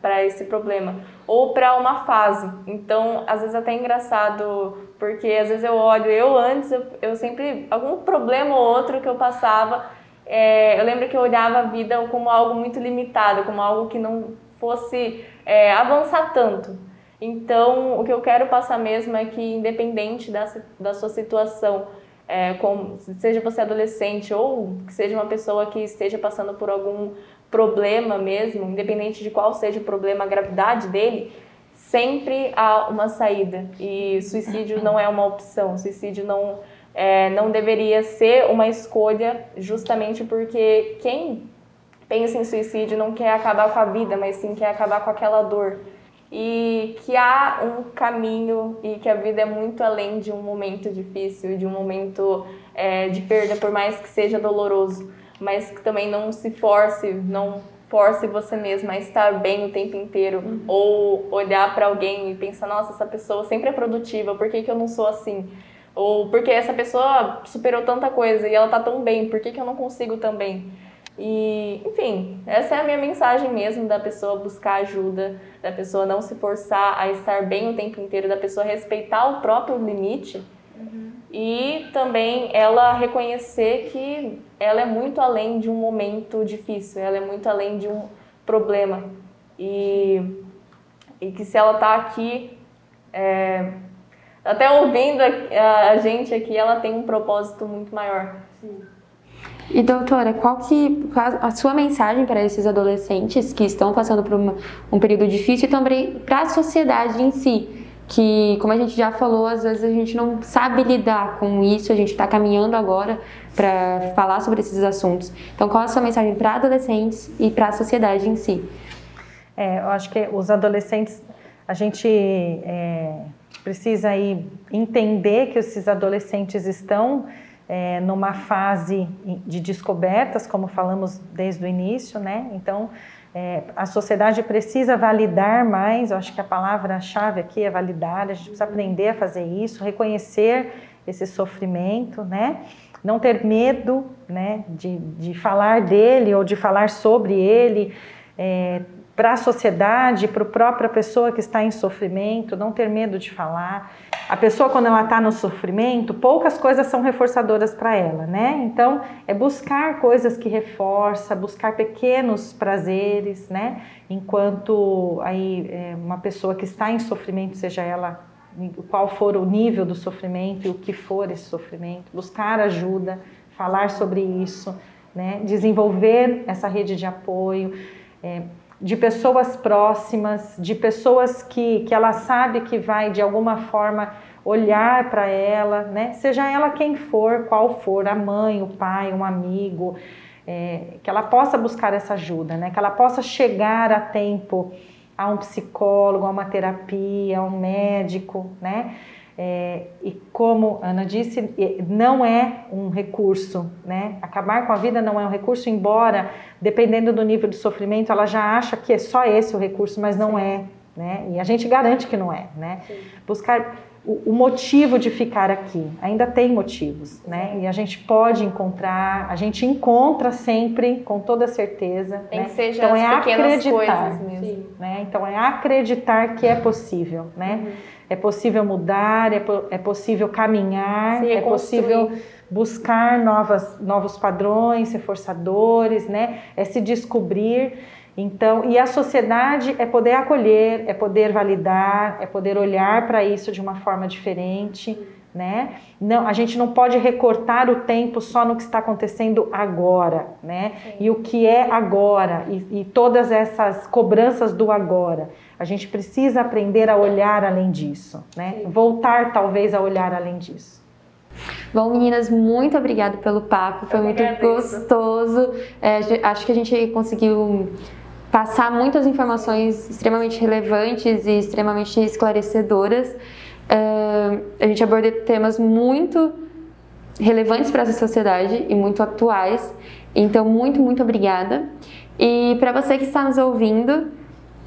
para esse problema ou para uma fase. Então, às vezes até é engraçado, porque às vezes eu olho, eu antes, eu, eu sempre, algum problema ou outro que eu passava, é, eu lembro que eu olhava a vida como algo muito limitado, como algo que não fosse é, avançar tanto. Então, o que eu quero passar mesmo é que, independente da, da sua situação, é, como, seja você adolescente ou que seja uma pessoa que esteja passando por algum problema mesmo, independente de qual seja o problema, a gravidade dele, sempre há uma saída. E suicídio não é uma opção, suicídio não, é, não deveria ser uma escolha, justamente porque quem pensa em suicídio não quer acabar com a vida, mas sim quer acabar com aquela dor e que há um caminho e que a vida é muito além de um momento difícil, de um momento é, de perda, por mais que seja doloroso, mas que também não se force, não force você mesma a estar bem o tempo inteiro uhum. ou olhar para alguém e pensar, nossa, essa pessoa sempre é produtiva, por que, que eu não sou assim? Ou porque essa pessoa superou tanta coisa e ela tá tão bem, por que, que eu não consigo também? E, enfim, essa é a minha mensagem mesmo da pessoa buscar ajuda, da pessoa não se forçar a estar bem o tempo inteiro, da pessoa respeitar o próprio limite uhum. e também ela reconhecer que ela é muito além de um momento difícil, ela é muito além de um problema e, e que se ela está aqui, é, até ouvindo a, a, gente aqui, ela tem um propósito muito maior. Sim. E doutora, qual que a sua mensagem para esses adolescentes que estão passando por uma, um período difícil e também para a sociedade em si? Que, como a gente já falou, às vezes a gente não sabe lidar com isso, a gente está caminhando agora para falar sobre esses assuntos. Então, qual a sua mensagem para adolescentes e para a sociedade em si? É, eu acho que os adolescentes, a gente é, precisa aí entender que esses adolescentes estão é, numa fase de descobertas, como falamos desde o início, né? Então, é, a sociedade precisa validar mais, eu acho que a palavra-chave aqui é validar, a gente precisa aprender a fazer isso, reconhecer esse sofrimento, né? Não ter medo, né, de, de falar dele ou de falar sobre ele, é, para a sociedade, para a própria pessoa que está em sofrimento, não ter medo de falar. A pessoa, quando ela está no sofrimento, poucas coisas são reforçadoras para ela, né? Então, é buscar coisas que reforça, buscar pequenos prazeres, né? Enquanto aí é, uma pessoa que está em sofrimento, seja ela qual for o nível do sofrimento e o que for esse sofrimento, buscar ajuda, falar sobre isso, né? Desenvolver essa rede de apoio. É, de pessoas próximas, de pessoas que, que ela sabe que vai de alguma forma olhar para ela, né? Seja ela quem for, qual for, a mãe, o pai, um amigo, é, que ela possa buscar essa ajuda, né? Que ela possa chegar a tempo a um psicólogo, a uma terapia, a um médico, né? É, e como Ana disse, não é um recurso, né? Acabar com a vida não é um recurso, embora, dependendo do nível de sofrimento, ela já acha que é só esse o recurso, mas não Sim. é, né? E a gente garante que não é, né? Sim. Buscar o, o, motivo de ficar aqui, ainda tem motivos, né? E a gente pode encontrar, a gente encontra sempre, com toda certeza. Tem né? que ser então é acreditar, mesmo. Né? Então é acreditar que é possível, né? Uhum é possível mudar, é, é possível caminhar, Sim, é, é possível buscar novas, novos padrões, reforçadores, né? É se descobrir. Então, e a sociedade é poder acolher, é poder validar, é poder olhar para isso de uma forma diferente, né? Não, a gente não pode recortar o tempo só no que está acontecendo agora, né? Sim. E o que é agora e, e todas essas cobranças do agora. A gente precisa aprender a olhar além disso, né? Sim. Voltar talvez a olhar além disso. Bom, meninas, muito obrigada pelo papo, foi muito agradeço. gostoso. É, acho que a gente conseguiu passar muitas informações extremamente relevantes e extremamente esclarecedoras. Uh, a gente abordou temas muito relevantes para essa sociedade e muito atuais. Então, muito, muito obrigada. E para você que está nos ouvindo,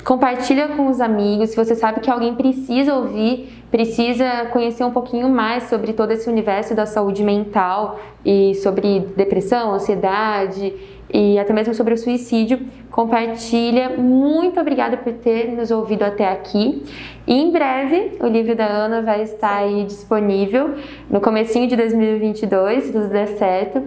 compartilha com os amigos. Se você sabe que alguém precisa ouvir, precisa conhecer um pouquinho mais sobre todo esse universo da saúde mental e sobre depressão, ansiedade e até mesmo sobre o suicídio, compartilha. Muito obrigada por ter nos ouvido até aqui. E em breve o livro da Ana vai estar aí disponível no comecinho de 2022, se tudo der certo.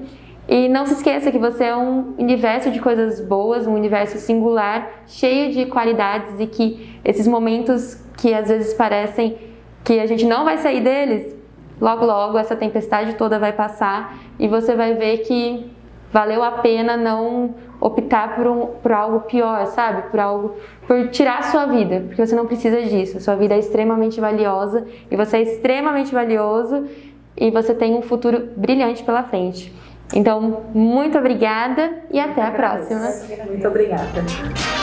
E não se esqueça que você é um universo de coisas boas, um universo singular, cheio de qualidades e que esses momentos que às vezes parecem que a gente não vai sair deles, logo logo essa tempestade toda vai passar e você vai ver que valeu a pena não optar por, um, por algo pior, sabe? Por algo por tirar a sua vida, porque você não precisa disso. Sua vida é extremamente valiosa e você é extremamente valioso e você tem um futuro brilhante pela frente. Então, muito obrigada e até a próxima. Muito obrigada.